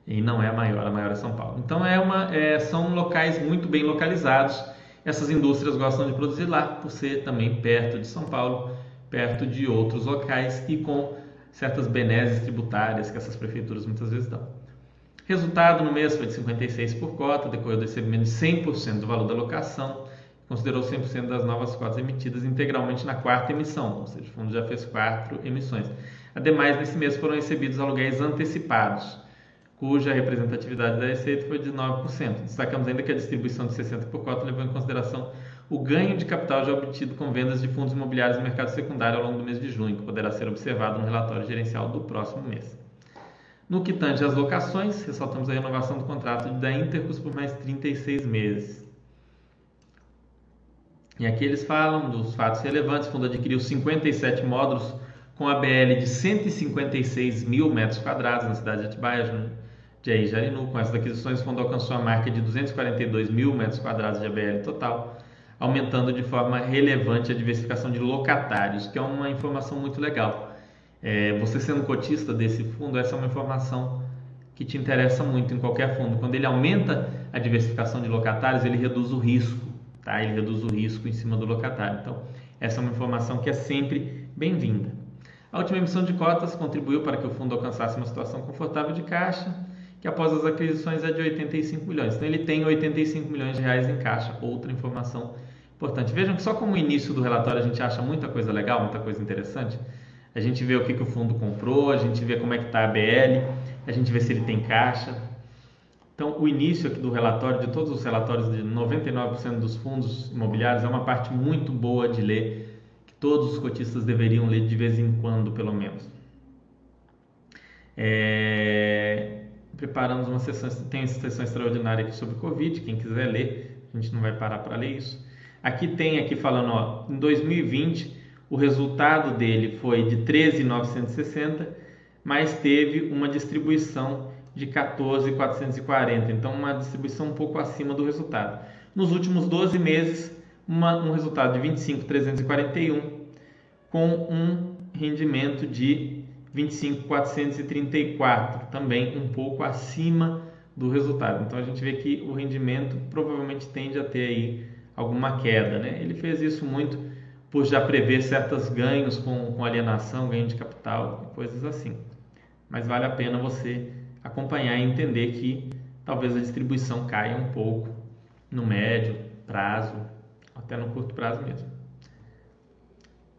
E não é a maior, a maior é São Paulo. Então é uma, é, são locais muito bem localizados. Essas indústrias gostam de produzir lá, por ser também perto de São Paulo, perto de outros locais e com certas benesses tributárias que essas prefeituras muitas vezes dão. Resultado no mês foi de 56 por cota, decorreu do recebimento de 100% do valor da locação, considerou 100% das novas cotas emitidas integralmente na quarta emissão, ou seja, o fundo já fez quatro emissões. Ademais, nesse mês foram recebidos aluguéis antecipados, cuja representatividade da receita foi de 9%. Destacamos ainda que a distribuição de 60 por cota levou em consideração o ganho de capital já obtido com vendas de fundos imobiliários no mercado secundário ao longo do mês de junho, que poderá ser observado no relatório gerencial do próximo mês. No que tange às locações, ressaltamos a renovação do contrato da Intercus por mais 36 meses. E aqui eles falam dos fatos relevantes. O fundo adquiriu 57 módulos com a BL de 156 mil metros quadrados na cidade de Atibaia, de Jarinu. Com essas aquisições, o fundo alcançou a marca de 242 mil metros quadrados de ABL total, aumentando de forma relevante a diversificação de locatários, que é uma informação muito legal. É, você sendo cotista desse fundo, essa é uma informação que te interessa muito em qualquer fundo. Quando ele aumenta a diversificação de locatários, ele reduz o risco, tá? Ele reduz o risco em cima do locatário. Então, essa é uma informação que é sempre bem-vinda. A última emissão de cotas contribuiu para que o fundo alcançasse uma situação confortável de caixa, que após as aquisições é de 85 milhões. Então ele tem 85 milhões de reais em caixa. Outra informação importante. Vejam que só como início do relatório a gente acha muita coisa legal, muita coisa interessante. A gente vê o que, que o fundo comprou, a gente vê como é que está a BL, a gente vê se ele tem caixa. Então, o início aqui do relatório, de todos os relatórios de 99% dos fundos imobiliários, é uma parte muito boa de ler, que todos os cotistas deveriam ler de vez em quando, pelo menos. É preparamos uma sessão, tem essa sessão extraordinária aqui sobre Covid, quem quiser ler, a gente não vai parar para ler isso. Aqui tem aqui falando, ó, em 2020 o resultado dele foi de 13.960, mas teve uma distribuição de 14.440, então uma distribuição um pouco acima do resultado. Nos últimos 12 meses, uma, um resultado de 25.341 com um rendimento de 25.434, também um pouco acima do resultado. Então a gente vê que o rendimento provavelmente tende a ter aí alguma queda, né? Ele fez isso muito por já prever certos ganhos com, com alienação, ganho de capital, coisas assim. Mas vale a pena você acompanhar e entender que talvez a distribuição caia um pouco no médio prazo, até no curto prazo mesmo.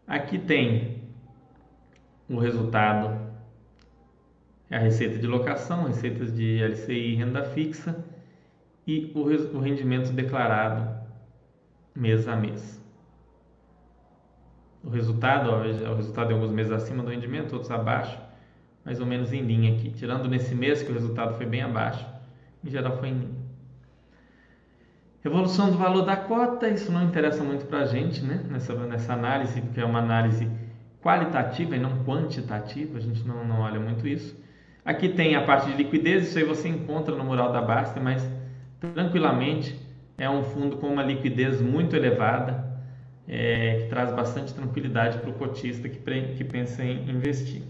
Aqui tem o resultado é a receita de locação, receitas de LCI e renda fixa e o, o rendimento declarado mês a mês. O resultado, ó, o resultado em alguns meses acima do rendimento, outros abaixo, mais ou menos em linha aqui. Tirando nesse mês que o resultado foi bem abaixo, em geral foi em linha. Evolução do valor da cota, isso não interessa muito para a gente né? nessa, nessa análise, porque é uma análise qualitativa e não quantitativa, a gente não, não olha muito isso. Aqui tem a parte de liquidez, isso aí você encontra no mural da Basta, mas tranquilamente é um fundo com uma liquidez muito elevada, é, que traz bastante tranquilidade para o cotista que, que pensa em investir.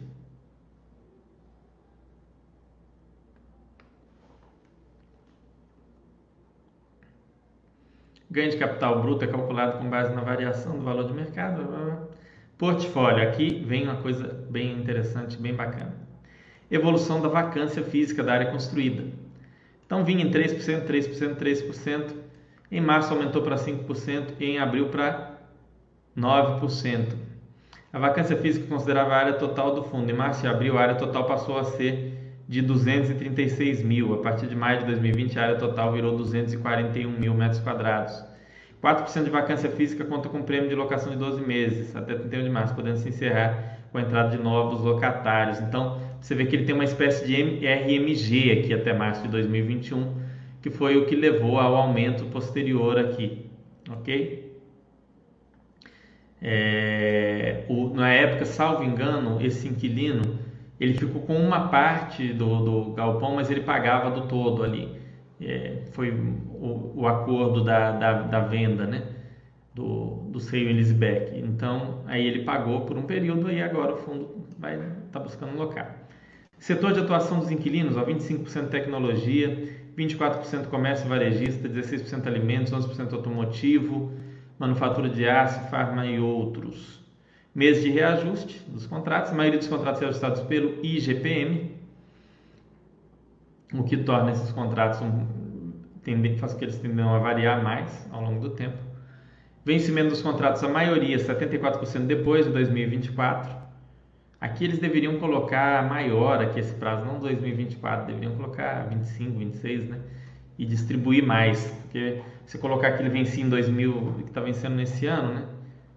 Ganho de capital bruto é calculado com base na variação do valor de mercado. Portfólio, aqui vem uma coisa bem interessante, bem bacana. Evolução da vacância física da área construída. Então vinha em 3%, 3%, 3%, em março aumentou para 5% e em abril para 9%. A vacância física considerava a área total do fundo. Em março e abril a área total passou a ser de 236 mil. A partir de maio de 2020 a área total virou 241 mil metros quadrados. 4% de vacância física conta com prêmio de locação de 12 meses, até 31 de março, podendo se encerrar com a entrada de novos locatários. Então, você vê que ele tem uma espécie de RMG aqui até março de 2021, que foi o que levou ao aumento posterior aqui, ok? É, o, na época, salvo engano, esse inquilino ele ficou com uma parte do, do galpão, mas ele pagava do todo ali. É, foi o, o acordo da, da, da, venda, né? Do, do Seio Elisbeck. Então, aí ele pagou por um período e agora o fundo vai estar tá buscando local. Setor de atuação dos inquilinos, ó, 25% tecnologia, 24% comércio varejista, 16% alimentos, 11% automotivo, manufatura de aço, farma e outros. Mês de reajuste dos contratos, a maioria dos contratos é ajustados pelo IGPM, o que torna esses contratos um, tende, faz com que eles tendam a variar mais ao longo do tempo. Vencimento dos contratos, a maioria 74% depois de 2024. Aqui eles deveriam colocar maior aqui esse prazo, não 2024, deveriam colocar 25, 26, né? E distribuir mais, porque se colocar que ele vencia em 2000, que está vencendo nesse ano, né?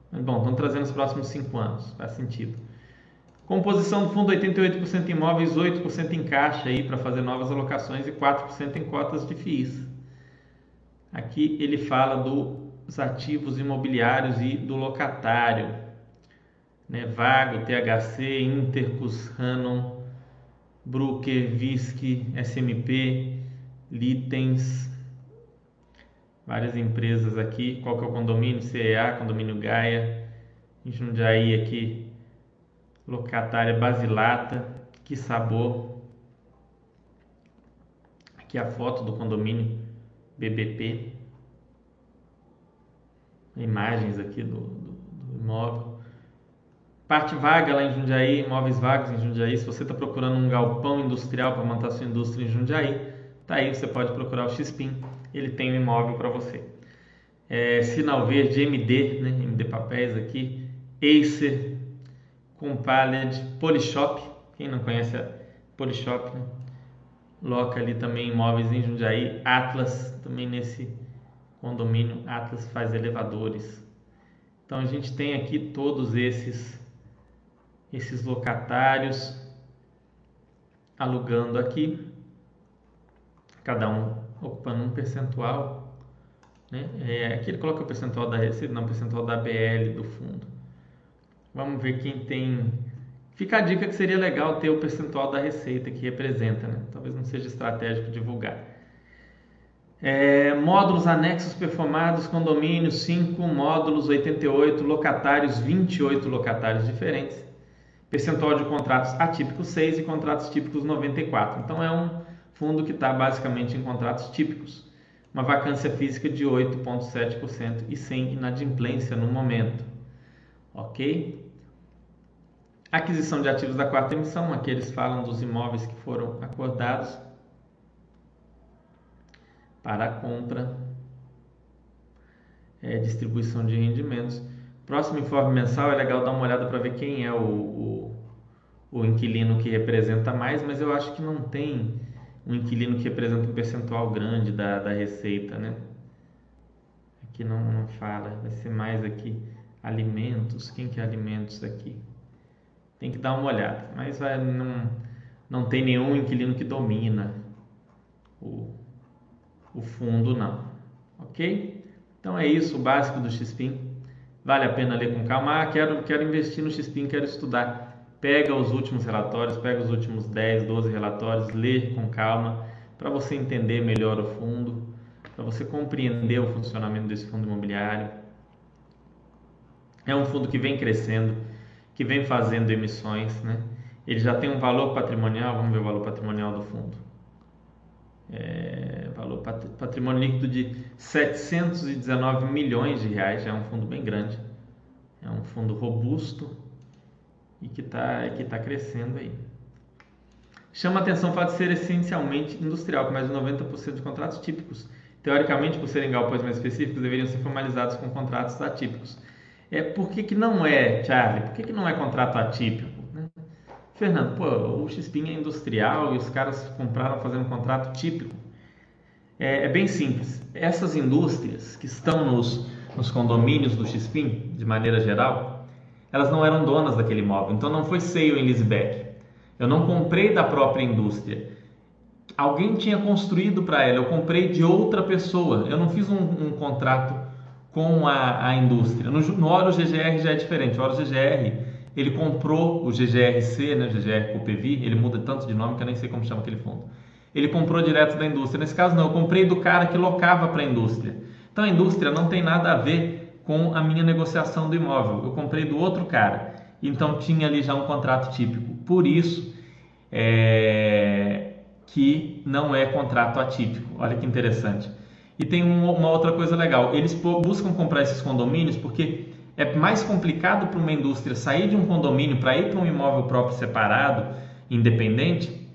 Mas bom, estão trazendo os próximos 5 anos, faz sentido. Composição do fundo 88% imóveis, 8% em caixa aí para fazer novas alocações e 4% em cotas de FIIs. Aqui ele fala dos ativos imobiliários e do locatário. Né? Vago, THC, Intercus, Hanon, Brooker, Visc, SMP, Litens, várias empresas aqui. Qual que é o condomínio? CEA, condomínio Gaia. Jundiaí aqui, locatária Basilata. Que sabor. Aqui a foto do condomínio BBP. Imagens aqui do, do, do imóvel. Parte vaga lá em Jundiaí, imóveis vagos em Jundiaí. Se você está procurando um galpão industrial para montar sua indústria em Jundiaí, tá aí, você pode procurar o Xpin ele tem um imóvel para você. É, sinal verde, MD, né? MD Papéis aqui, Acer, Compaled, Polishop, quem não conhece a Polishop, né? Loca ali também imóveis em Jundiaí, Atlas, também nesse condomínio, Atlas faz elevadores. Então a gente tem aqui todos esses esses locatários alugando aqui, cada um ocupando um percentual, né? É, aqui ele coloca o percentual da receita, não o percentual da BL do fundo. Vamos ver quem tem. Fica a dica que seria legal ter o percentual da receita que representa, né? Talvez não seja estratégico divulgar. É, módulos anexos performados, condomínios 5, módulos 88, locatários 28 locatários diferentes, percentual de contratos atípicos 6 e contratos típicos 94. Então é um fundo que está basicamente em contratos típicos, uma vacância física de 8,7% e sem inadimplência no momento. Ok? Aquisição de ativos da quarta emissão, aqui eles falam dos imóveis que foram acordados para a compra, é, distribuição de rendimentos. Próximo informe mensal é legal dar uma olhada para ver quem é o, o, o inquilino que representa mais, mas eu acho que não tem um inquilino que representa um percentual grande da, da receita, né? Aqui não, não fala, vai ser mais aqui alimentos. Quem que é alimentos aqui? Tem que dar uma olhada, mas vai, não, não tem nenhum inquilino que domina o, o fundo, não. Ok? Então é isso, o básico do XPIN. Vale a pena ler com calma. Ah, quero, quero investir no XPIN, quero estudar pega os últimos relatórios, pega os últimos 10, 12 relatórios, lê com calma, para você entender melhor o fundo, para você compreender o funcionamento desse fundo imobiliário. É um fundo que vem crescendo, que vem fazendo emissões, né? Ele já tem um valor patrimonial, vamos ver o valor patrimonial do fundo. É, valor patrimônio líquido de 719 milhões de reais, já é um fundo bem grande. É um fundo robusto, e que está que tá crescendo aí. Chama atenção o fato de ser essencialmente industrial, com mais de 90% de contratos típicos. Teoricamente, por serem galpões mais específicos, deveriam ser formalizados com contratos atípicos. É, por que, que não é, Charlie? Por que, que não é contrato atípico? Fernando, pô, o XPIN é industrial e os caras compraram fazendo um contrato típico. É, é bem simples. Essas indústrias que estão nos, nos condomínios do XPIN, de maneira geral, elas não eram donas daquele imóvel, então não foi seio em Lisbeck. Eu não comprei da própria indústria. alguém tinha construído para ela, eu comprei de outra pessoa, eu não fiz um, um contrato com a, a indústria. No, no Oro GGR já é diferente, o Oro GGR ele comprou o GGRC, né, GGR Copevi, ele muda tanto de nome que eu nem sei como chama aquele fundo. Ele comprou direto da indústria. Nesse caso não, eu comprei do cara que locava para a indústria. Então a indústria não tem nada a ver com a minha negociação do imóvel. Eu comprei do outro cara. Então tinha ali já um contrato típico. Por isso é, que não é contrato atípico. Olha que interessante. E tem uma outra coisa legal. Eles buscam comprar esses condomínios porque é mais complicado para uma indústria sair de um condomínio para ir para um imóvel próprio separado, independente,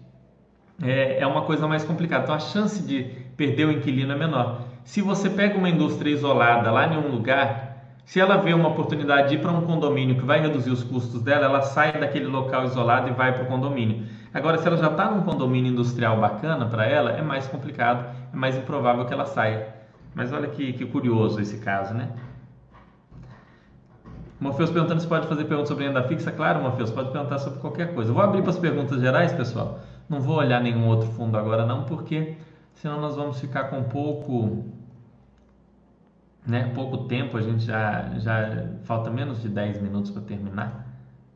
é, é uma coisa mais complicada. Então a chance de perder o inquilino é menor. Se você pega uma indústria isolada lá em um lugar, se ela vê uma oportunidade de ir para um condomínio que vai reduzir os custos dela, ela sai daquele local isolado e vai para o condomínio. Agora, se ela já está num condomínio industrial bacana para ela, é mais complicado, é mais improvável que ela saia. Mas olha que, que curioso esse caso, né? Morfeus perguntando se pode fazer perguntas sobre renda fixa. Claro, Morfeus, pode perguntar sobre qualquer coisa. Eu vou abrir para as perguntas gerais, pessoal. Não vou olhar nenhum outro fundo agora não, porque senão nós vamos ficar com pouco, né, pouco tempo. A gente já, já falta menos de 10 minutos para terminar.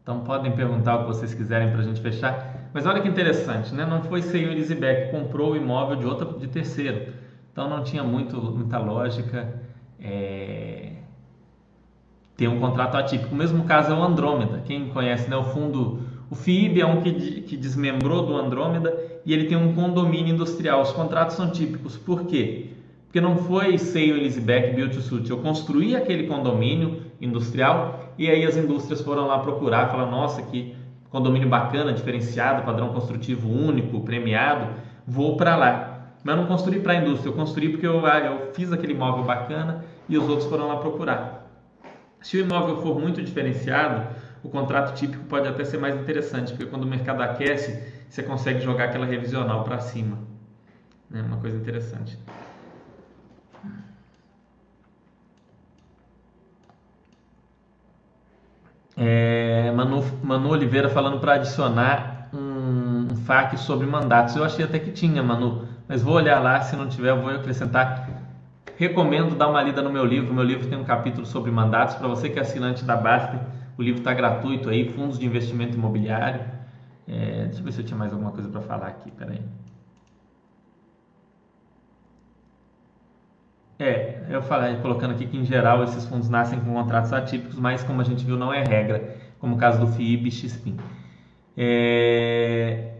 Então podem perguntar o que vocês quiserem para a gente fechar. Mas olha que interessante, né? Não foi Senhor Elizabeth que comprou o imóvel de outra de terceiro. Então não tinha muito, muita lógica. É tem um contrato atípico. O mesmo caso é o Andrômeda. Quem conhece né, o fundo, o FIB é um que, que desmembrou do Andrômeda e ele tem um condomínio industrial. Os contratos são típicos. Por quê? Porque não foi Seio Elizabeth Build Suit. Eu construí aquele condomínio industrial e aí as indústrias foram lá procurar, falar, nossa, que condomínio bacana, diferenciado, padrão construtivo único, premiado, vou para lá. Mas eu não construí para a indústria, eu construí porque eu, eu fiz aquele imóvel bacana e os outros foram lá procurar. Se o imóvel for muito diferenciado, o contrato típico pode até ser mais interessante, porque quando o mercado aquece, você consegue jogar aquela revisional para cima. É uma coisa interessante. É, Manu, Manu Oliveira falando para adicionar um, um FAQ sobre mandatos. Eu achei até que tinha, Manu, mas vou olhar lá. Se não tiver, eu vou acrescentar Recomendo dar uma lida no meu livro. Meu livro tem um capítulo sobre mandatos. Para você que é assinante da Baster, o livro está gratuito aí, fundos de investimento imobiliário. É, deixa eu ver se eu tinha mais alguma coisa para falar aqui, peraí. É, eu falei, colocando aqui que em geral esses fundos nascem com contratos atípicos, mas como a gente viu não é regra, como o caso do FIIB e XPIN. É,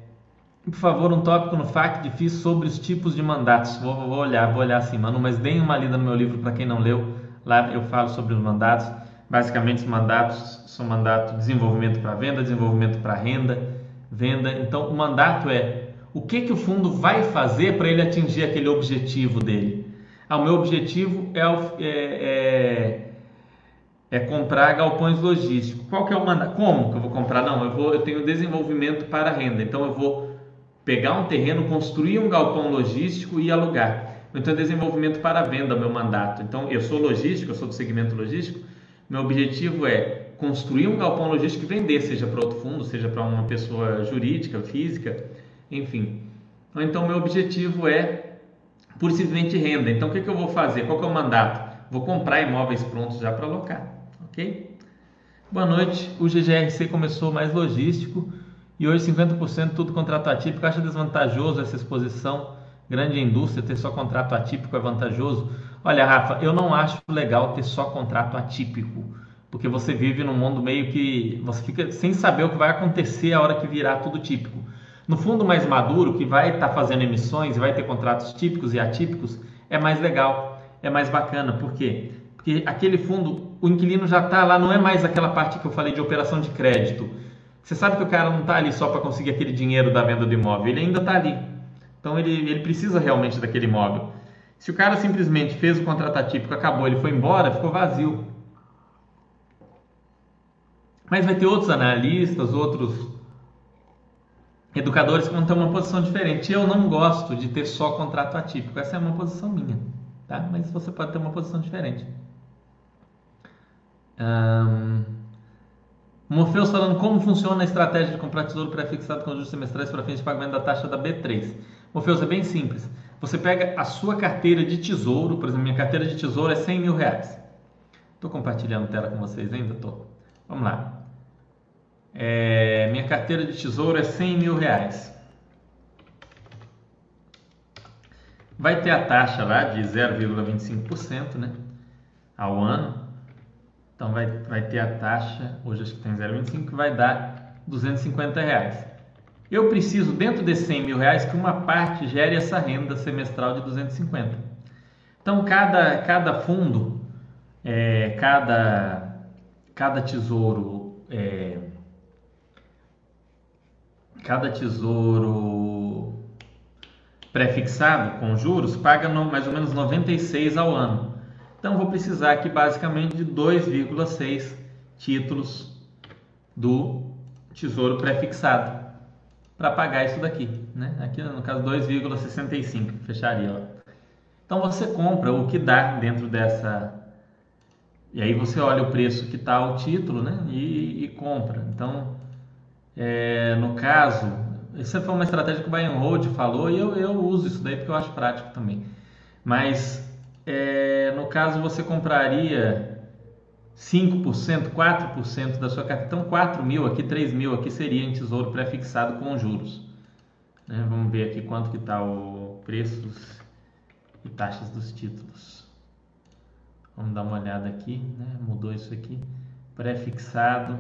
por favor, um tópico no FAQ difícil sobre os tipos de mandatos. Vou, vou olhar, vou olhar assim, mano, mas deem uma lida no meu livro para quem não leu. Lá eu falo sobre os mandatos. Basicamente, os mandatos são mandato de desenvolvimento para venda, desenvolvimento para renda, venda. Então, o mandato é o que, que o fundo vai fazer para ele atingir aquele objetivo dele. Ah, o meu objetivo é, é, é, é, comprar galpões logísticos. Qual que é o mandato? Como que eu vou comprar? Não, eu, vou, eu tenho desenvolvimento para renda. Então, eu vou pegar um terreno, construir um galpão logístico e alugar. Então, desenvolvimento para venda, meu mandato. Então, eu sou logístico, eu sou do segmento logístico. Meu objetivo é construir um galpão logístico e vender, seja para outro fundo, seja para uma pessoa jurídica, física, enfim. Então, meu objetivo é por simplesmente renda. Então, o que, que eu vou fazer? Qual é o mandato? Vou comprar imóveis prontos já para alocar, ok? Boa noite. O GGRC começou mais logístico e hoje 50% tudo contrato atípico. Acha desvantajoso essa exposição? Grande indústria ter só contrato atípico é vantajoso? Olha, Rafa, eu não acho legal ter só contrato atípico, porque você vive num mundo meio que você fica sem saber o que vai acontecer a hora que virar tudo típico. No fundo mais maduro, que vai estar tá fazendo emissões e vai ter contratos típicos e atípicos, é mais legal, é mais bacana. Por quê? Porque aquele fundo, o inquilino já está lá, não é mais aquela parte que eu falei de operação de crédito você sabe que o cara não está ali só para conseguir aquele dinheiro da venda do imóvel, ele ainda está ali. Então ele, ele precisa realmente daquele imóvel. Se o cara simplesmente fez o contrato atípico, acabou, ele foi embora, ficou vazio. Mas vai ter outros analistas, outros educadores que vão ter uma posição diferente. Eu não gosto de ter só contrato atípico. Essa é uma posição minha, tá? Mas você pode ter uma posição diferente. Um... Morpheus falando como funciona a estratégia de comprar tesouro pré-fixado com juros semestrais para fins de pagamento da taxa da B3. Morpheus é bem simples. Você pega a sua carteira de tesouro, por exemplo, minha carteira de tesouro é 100 mil reais. Estou compartilhando tela com vocês ainda? Estou. Vamos lá. É, minha carteira de tesouro é 100 mil reais. Vai ter a taxa lá de 0,25%, né? Ao ano. Então vai, vai ter a taxa, hoje acho que tem 0,25, que vai dar 250 reais. Eu preciso, dentro de 100 mil reais, que uma parte gere essa renda semestral de 250. Então, cada, cada fundo, é, cada, cada tesouro, é, cada tesouro pré-fixado com juros paga no, mais ou menos 96 ao ano. Então, vou precisar aqui basicamente de 2,6 títulos do tesouro pré-fixado para pagar isso daqui, né? Aqui no caso 2,65 fecharia. Ó. Então você compra o que dá dentro dessa e aí você olha o preço que está o título, né? E, e compra. Então, é, no caso, essa foi uma estratégia que o Buy and Hold falou e eu, eu uso isso daí porque eu acho prático também. Mas é, no caso você compraria 5%, 4% da sua carteira. Então, 4 mil aqui, 3 mil aqui seria em tesouro pré-fixado com juros. Né? Vamos ver aqui quanto que está o preços e taxas dos títulos. Vamos dar uma olhada aqui, né? mudou isso aqui. Pré-fixado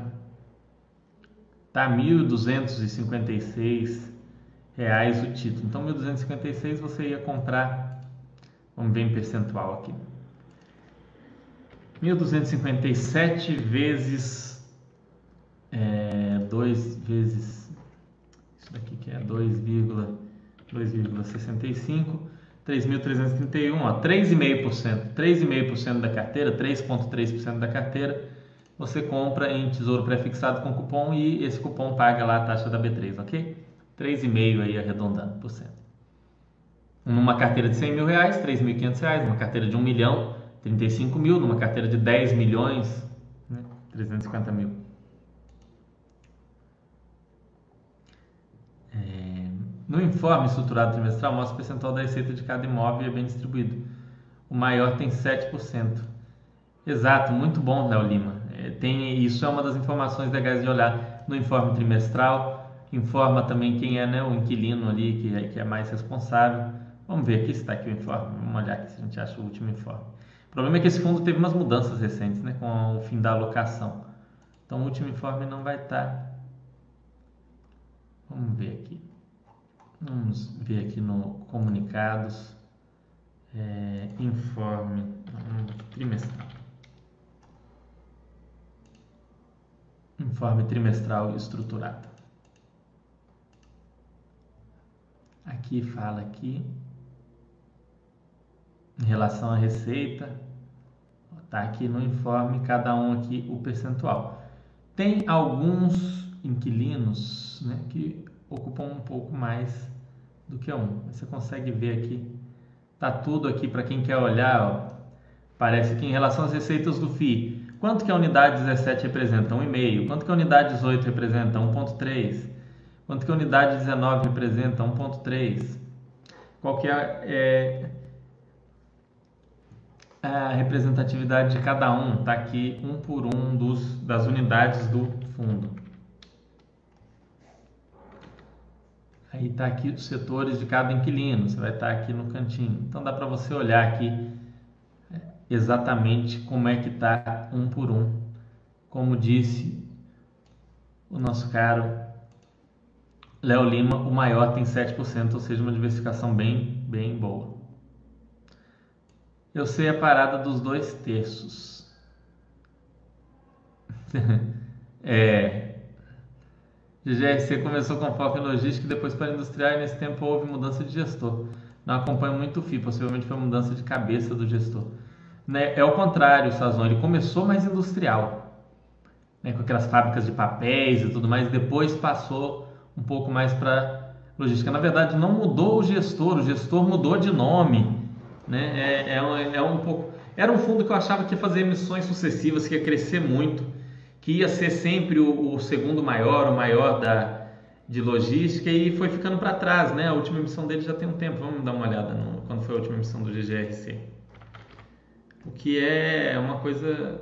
está 1.256 reais o título. Então, 1.256 você ia comprar, vamos ver em percentual aqui. 1257 vezes é, 2 vezes isso daqui que é 2,65 3.331, ó, 3,5%, 3,5% da carteira, 3,3% da carteira, você compra em tesouro pré-fixado com cupom e esse cupom paga lá a taxa da B3, ok? 3,5 aí arredondando por cento. Numa carteira de 100 mil reais, 3.500 reais, uma carteira de 1 milhão, 35 mil, numa carteira de 10 milhões, né? 350 mil. É, no informe estruturado trimestral, mostra o percentual da receita de cada imóvel é bem distribuído. O maior tem 7%. Exato, muito bom, Léo Lima. É, tem, isso é uma das informações legais de olhar no informe trimestral. Informa também quem é né, o inquilino ali, que é, que é mais responsável. Vamos ver aqui se está aqui o informe. Vamos olhar aqui se a gente acha o último informe. O problema é que esse fundo teve umas mudanças recentes, né, com o fim da alocação. Então, o último informe não vai estar. Tá. Vamos ver aqui. Vamos ver aqui no comunicados. É, informe trimestral. Informe trimestral estruturado. Aqui fala aqui em relação à receita, está aqui no informe cada um aqui o percentual. Tem alguns inquilinos né, que ocupam um pouco mais do que um. Você consegue ver aqui, tá tudo aqui para quem quer olhar. Ó, parece que em relação às receitas do FII, quanto que a unidade 17 representa? 1,5. Quanto que a unidade 18 representa? 1,3. Quanto que a unidade 19 representa? 1,3. Qual que é, é a representatividade de cada um, está aqui um por um dos, das unidades do fundo. Aí está aqui os setores de cada inquilino, você vai estar tá aqui no cantinho. Então dá para você olhar aqui é, exatamente como é que está um por um. Como disse o nosso caro Léo Lima, o maior tem 7%, ou seja, uma diversificação bem, bem boa. Eu sei a parada dos dois terços. é. GGRC começou com foco em logística e depois para industrial e nesse tempo houve mudança de gestor. Não acompanho muito o FI, possivelmente foi mudança de cabeça do gestor. Né? É o contrário, Sazon, ele começou mais industrial, né? com aquelas fábricas de papéis e tudo mais, depois passou um pouco mais para logística. Na verdade, não mudou o gestor, o gestor mudou de nome. Né? É, é, é um pouco. Era um fundo que eu achava que ia fazer emissões sucessivas, que ia crescer muito, que ia ser sempre o, o segundo maior, o maior da, de logística e foi ficando para trás, né? A última emissão dele já tem um tempo. Vamos dar uma olhada no, quando foi a última emissão do GGRC. O que é uma coisa,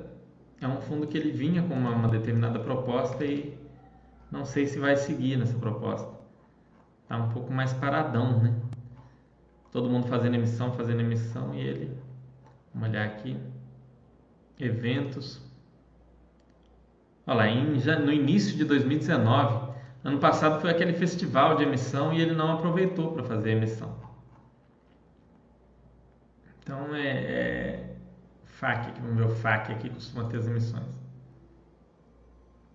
é um fundo que ele vinha com uma, uma determinada proposta e não sei se vai seguir nessa proposta. Tá um pouco mais paradão, né? Todo mundo fazendo emissão, fazendo emissão e ele, vamos olhar aqui, eventos. Olha lá, em, já, no início de 2019 Ano passado foi aquele festival de emissão e ele não aproveitou para fazer emissão. Então é, é aqui, vamos ver o FAQ aqui, costuma ter as emissões.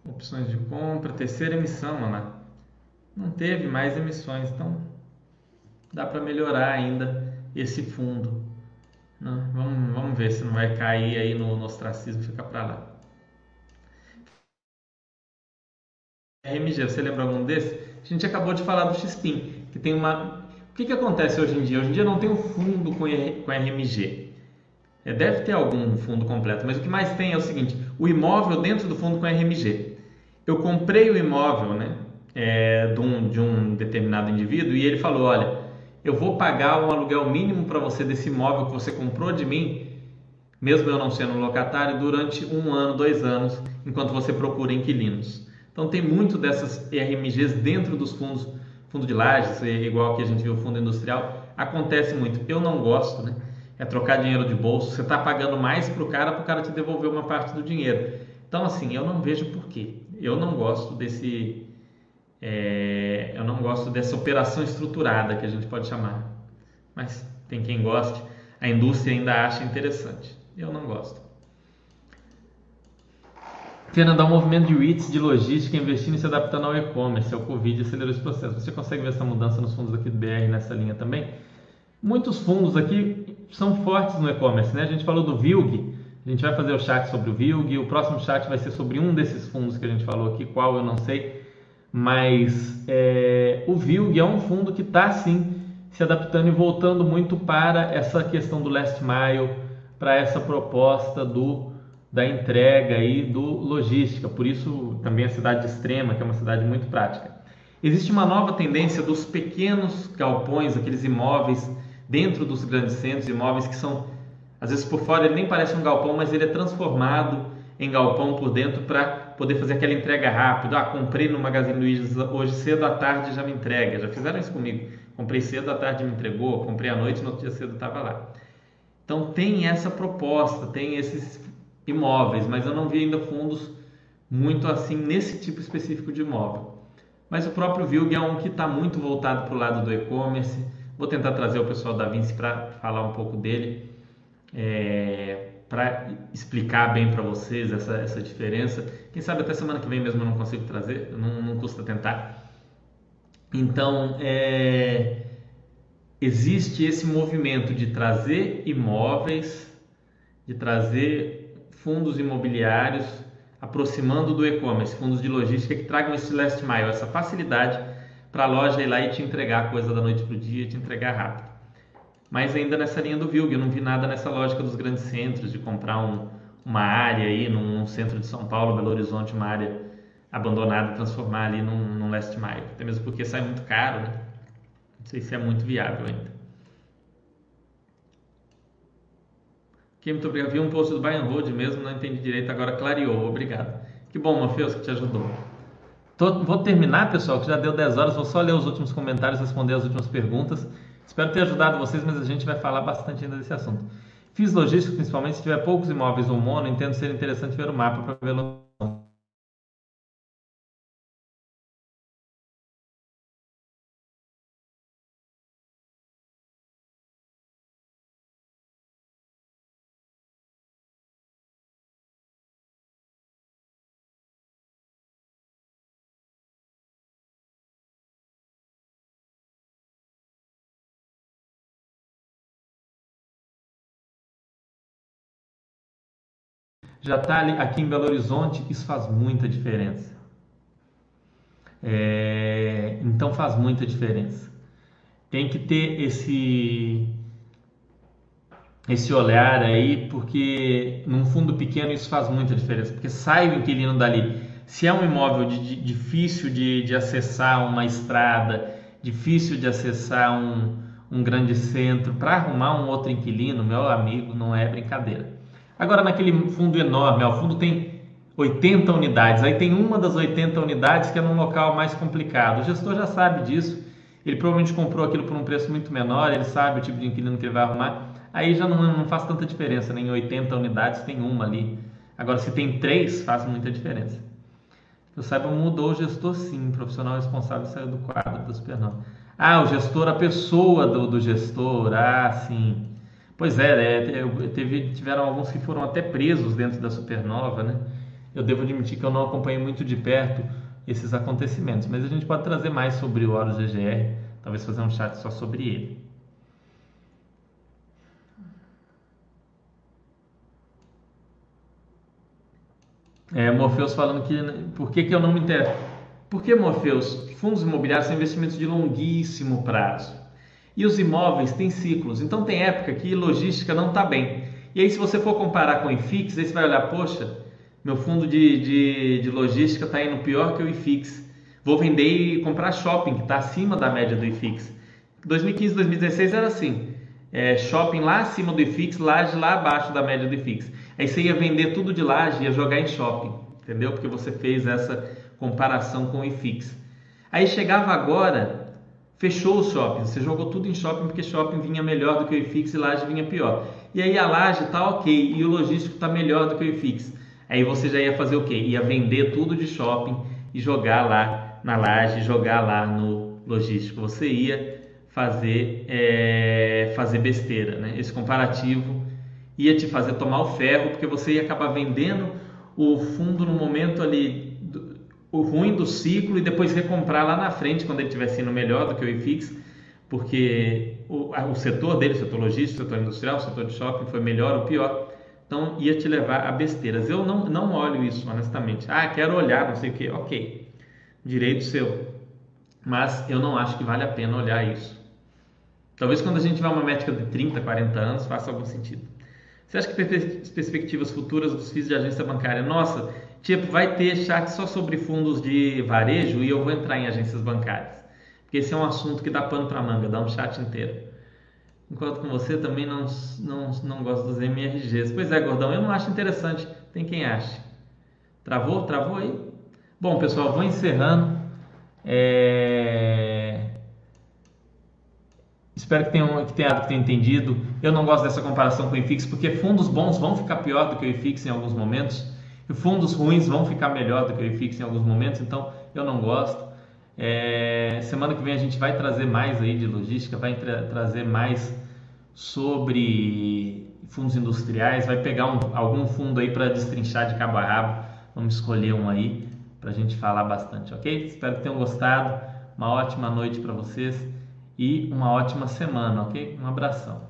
Opções de compra, terceira emissão, olha lá. Não teve mais emissões, então dá para melhorar ainda esse fundo. Né? vamos, vamos ver se não vai cair aí no, no ostracismo, fica para lá. RMG, você lembra algum desses? A gente acabou de falar do XPIN, que tem uma. O que, que acontece hoje em dia? Hoje em dia não tem um fundo com, com RMG. É, deve ter algum fundo completo, mas o que mais tem é o seguinte: o imóvel dentro do fundo com RMG. Eu comprei o imóvel né, é, de, um, de um determinado indivíduo e ele falou: Olha, eu vou pagar um aluguel mínimo para você desse imóvel que você comprou de mim, mesmo eu não sendo locatário, durante um ano, dois anos, enquanto você procura inquilinos. Então tem muito dessas RMGs dentro dos fundos, fundo de lajes, igual que a gente viu o fundo industrial, acontece muito. Eu não gosto, né? É trocar dinheiro de bolso, você está pagando mais para o cara para o cara te devolver uma parte do dinheiro. Então assim, eu não vejo porquê. Eu não gosto desse, é, eu não gosto dessa operação estruturada que a gente pode chamar. Mas tem quem goste. A indústria ainda acha interessante. Eu não gosto. Fernando, um movimento de REITs de logística investindo e se adaptando ao e-commerce, ao Covid acelerou esse processo. Você consegue ver essa mudança nos fundos aqui do BR nessa linha também? Muitos fundos aqui são fortes no e-commerce, né? A gente falou do VILG, a gente vai fazer o chat sobre o VILG, o próximo chat vai ser sobre um desses fundos que a gente falou aqui, qual eu não sei, mas é, o VILG é um fundo que está sim se adaptando e voltando muito para essa questão do last mile, para essa proposta do da entrega e do logística, por isso também a cidade extrema, que é uma cidade muito prática. Existe uma nova tendência dos pequenos galpões, aqueles imóveis dentro dos grandes centros, imóveis que são, às vezes por fora ele nem parece um galpão, mas ele é transformado em galpão por dentro para poder fazer aquela entrega rápida. Ah, comprei no Magazine Luiza hoje cedo à tarde já me entrega. Já fizeram isso comigo. Comprei cedo à tarde me entregou, comprei à noite no outro dia cedo estava lá. Então tem essa proposta, tem esses imóveis, mas eu não vi ainda fundos muito assim nesse tipo específico de imóvel. Mas o próprio Vilg é um que está muito voltado para o lado do e-commerce. Vou tentar trazer o pessoal da Vinci para falar um pouco dele, é, para explicar bem para vocês essa, essa diferença. Quem sabe até semana que vem mesmo eu não consigo trazer, não, não custa tentar. Então, é, existe esse movimento de trazer imóveis, de trazer fundos imobiliários aproximando do e-commerce, fundos de logística que tragam esse last mile, essa facilidade para a loja ir lá e te entregar a coisa da noite para o dia, te entregar rápido. Mas ainda nessa linha do Vilg, eu não vi nada nessa lógica dos grandes centros, de comprar um, uma área aí num, num, centro de São Paulo, Belo Horizonte, uma área abandonada, transformar ali num, num last mile. Até mesmo porque sai muito caro, né? Não sei se é muito viável ainda. Que muito obrigado. Vi um post do Bayern Road mesmo, não entendi direito, agora clareou. Obrigado. Que bom, Morpheus, que te ajudou. Tô, vou terminar, pessoal, que já deu 10 horas. Vou só ler os últimos comentários, responder as últimas perguntas. Espero ter ajudado vocês, mas a gente vai falar bastante ainda desse assunto. Fiz logística, principalmente se tiver poucos imóveis ou mono, entendo ser interessante ver o mapa para ver já está aqui em Belo Horizonte, isso faz muita diferença. É, então faz muita diferença. Tem que ter esse esse olhar aí, porque num fundo pequeno isso faz muita diferença, porque sai o inquilino dali. Se é um imóvel de, de, difícil de, de acessar uma estrada, difícil de acessar um, um grande centro, para arrumar um outro inquilino, meu amigo, não é brincadeira. Agora, naquele fundo enorme, ó, o fundo tem 80 unidades, aí tem uma das 80 unidades que é num local mais complicado. O gestor já sabe disso, ele provavelmente comprou aquilo por um preço muito menor, ele sabe o tipo de inquilino que ele vai arrumar, aí já não, não faz tanta diferença, nem né? 80 unidades tem uma ali. Agora, se tem três, faz muita diferença. Eu saiba, mudou o gestor sim, o profissional responsável saiu do quadro da Supernova. Ah, o gestor, a pessoa do, do gestor, ah, sim. Pois é, é teve, tiveram alguns que foram até presos dentro da Supernova, né? Eu devo admitir que eu não acompanhei muito de perto esses acontecimentos, mas a gente pode trazer mais sobre o Horus GGR, talvez fazer um chat só sobre ele. É, Morpheus falando que por que, que eu não me interesso? Porque, Morpheus, fundos imobiliários são investimentos de longuíssimo prazo. E os imóveis têm ciclos. Então tem época que logística não está bem. E aí, se você for comparar com o IFIX, aí você vai olhar, poxa, meu fundo de, de, de logística está indo pior que o IFIX. Vou vender e comprar shopping, que está acima da média do IFIX. 2015, 2016 era assim. É, shopping lá acima do IFIX, laje lá abaixo da média do IFIX. Aí você ia vender tudo de laje e ia jogar em shopping, entendeu? Porque você fez essa comparação com o IFIX. Aí chegava agora, fechou o shopping, você jogou tudo em shopping porque shopping vinha melhor do que o IFIX e laje vinha pior. E aí a laje tá ok e o logístico tá melhor do que o IFIX. Aí você já ia fazer o quê? Ia vender tudo de shopping e jogar lá na laje, jogar lá no logístico. Você ia fazer, é, fazer besteira, né? Esse comparativo ia te fazer tomar o ferro, porque você ia acabar vendendo o fundo no momento ali o ruim do ciclo e depois recomprar lá na frente quando ele estiver sendo melhor do que o IFIX, porque o, o setor dele, o setor logístico, o setor industrial, o setor de shopping foi melhor ou pior. Então ia te levar a besteiras. Eu não, não olho isso, honestamente. Ah, quero olhar, não sei o que. Ok, direito seu. Mas eu não acho que vale a pena olhar isso. Talvez quando a gente tiver uma métrica de 30, 40 anos faça algum sentido. Você acha que perspectivas futuras dos FIIs de agência bancária? Nossa, tipo, vai ter chat só sobre fundos de varejo e eu vou entrar em agências bancárias. Porque esse é um assunto que dá pano para manga, dá um chat inteiro. Enquanto com você também não, não, não gosto dos MRGs. Pois é, gordão, eu não acho interessante. Tem quem ache. Travou? Travou aí? Bom, pessoal, vou encerrando. É... Espero que tenham, que, tenha, tenham entendido. Eu não gosto dessa comparação com o IFIX, porque fundos bons vão ficar pior do que o IFIX em alguns momentos, fundos ruins vão ficar melhor do que o IFIX em alguns momentos, então eu não gosto. É, semana que vem a gente vai trazer mais aí de logística, vai tra trazer mais sobre fundos industriais, vai pegar um, algum fundo aí para destrinchar de cabo a rabo. Vamos escolher um aí para a gente falar bastante, ok? Espero que tenham gostado. Uma ótima noite para vocês e uma ótima semana, ok? Um abração.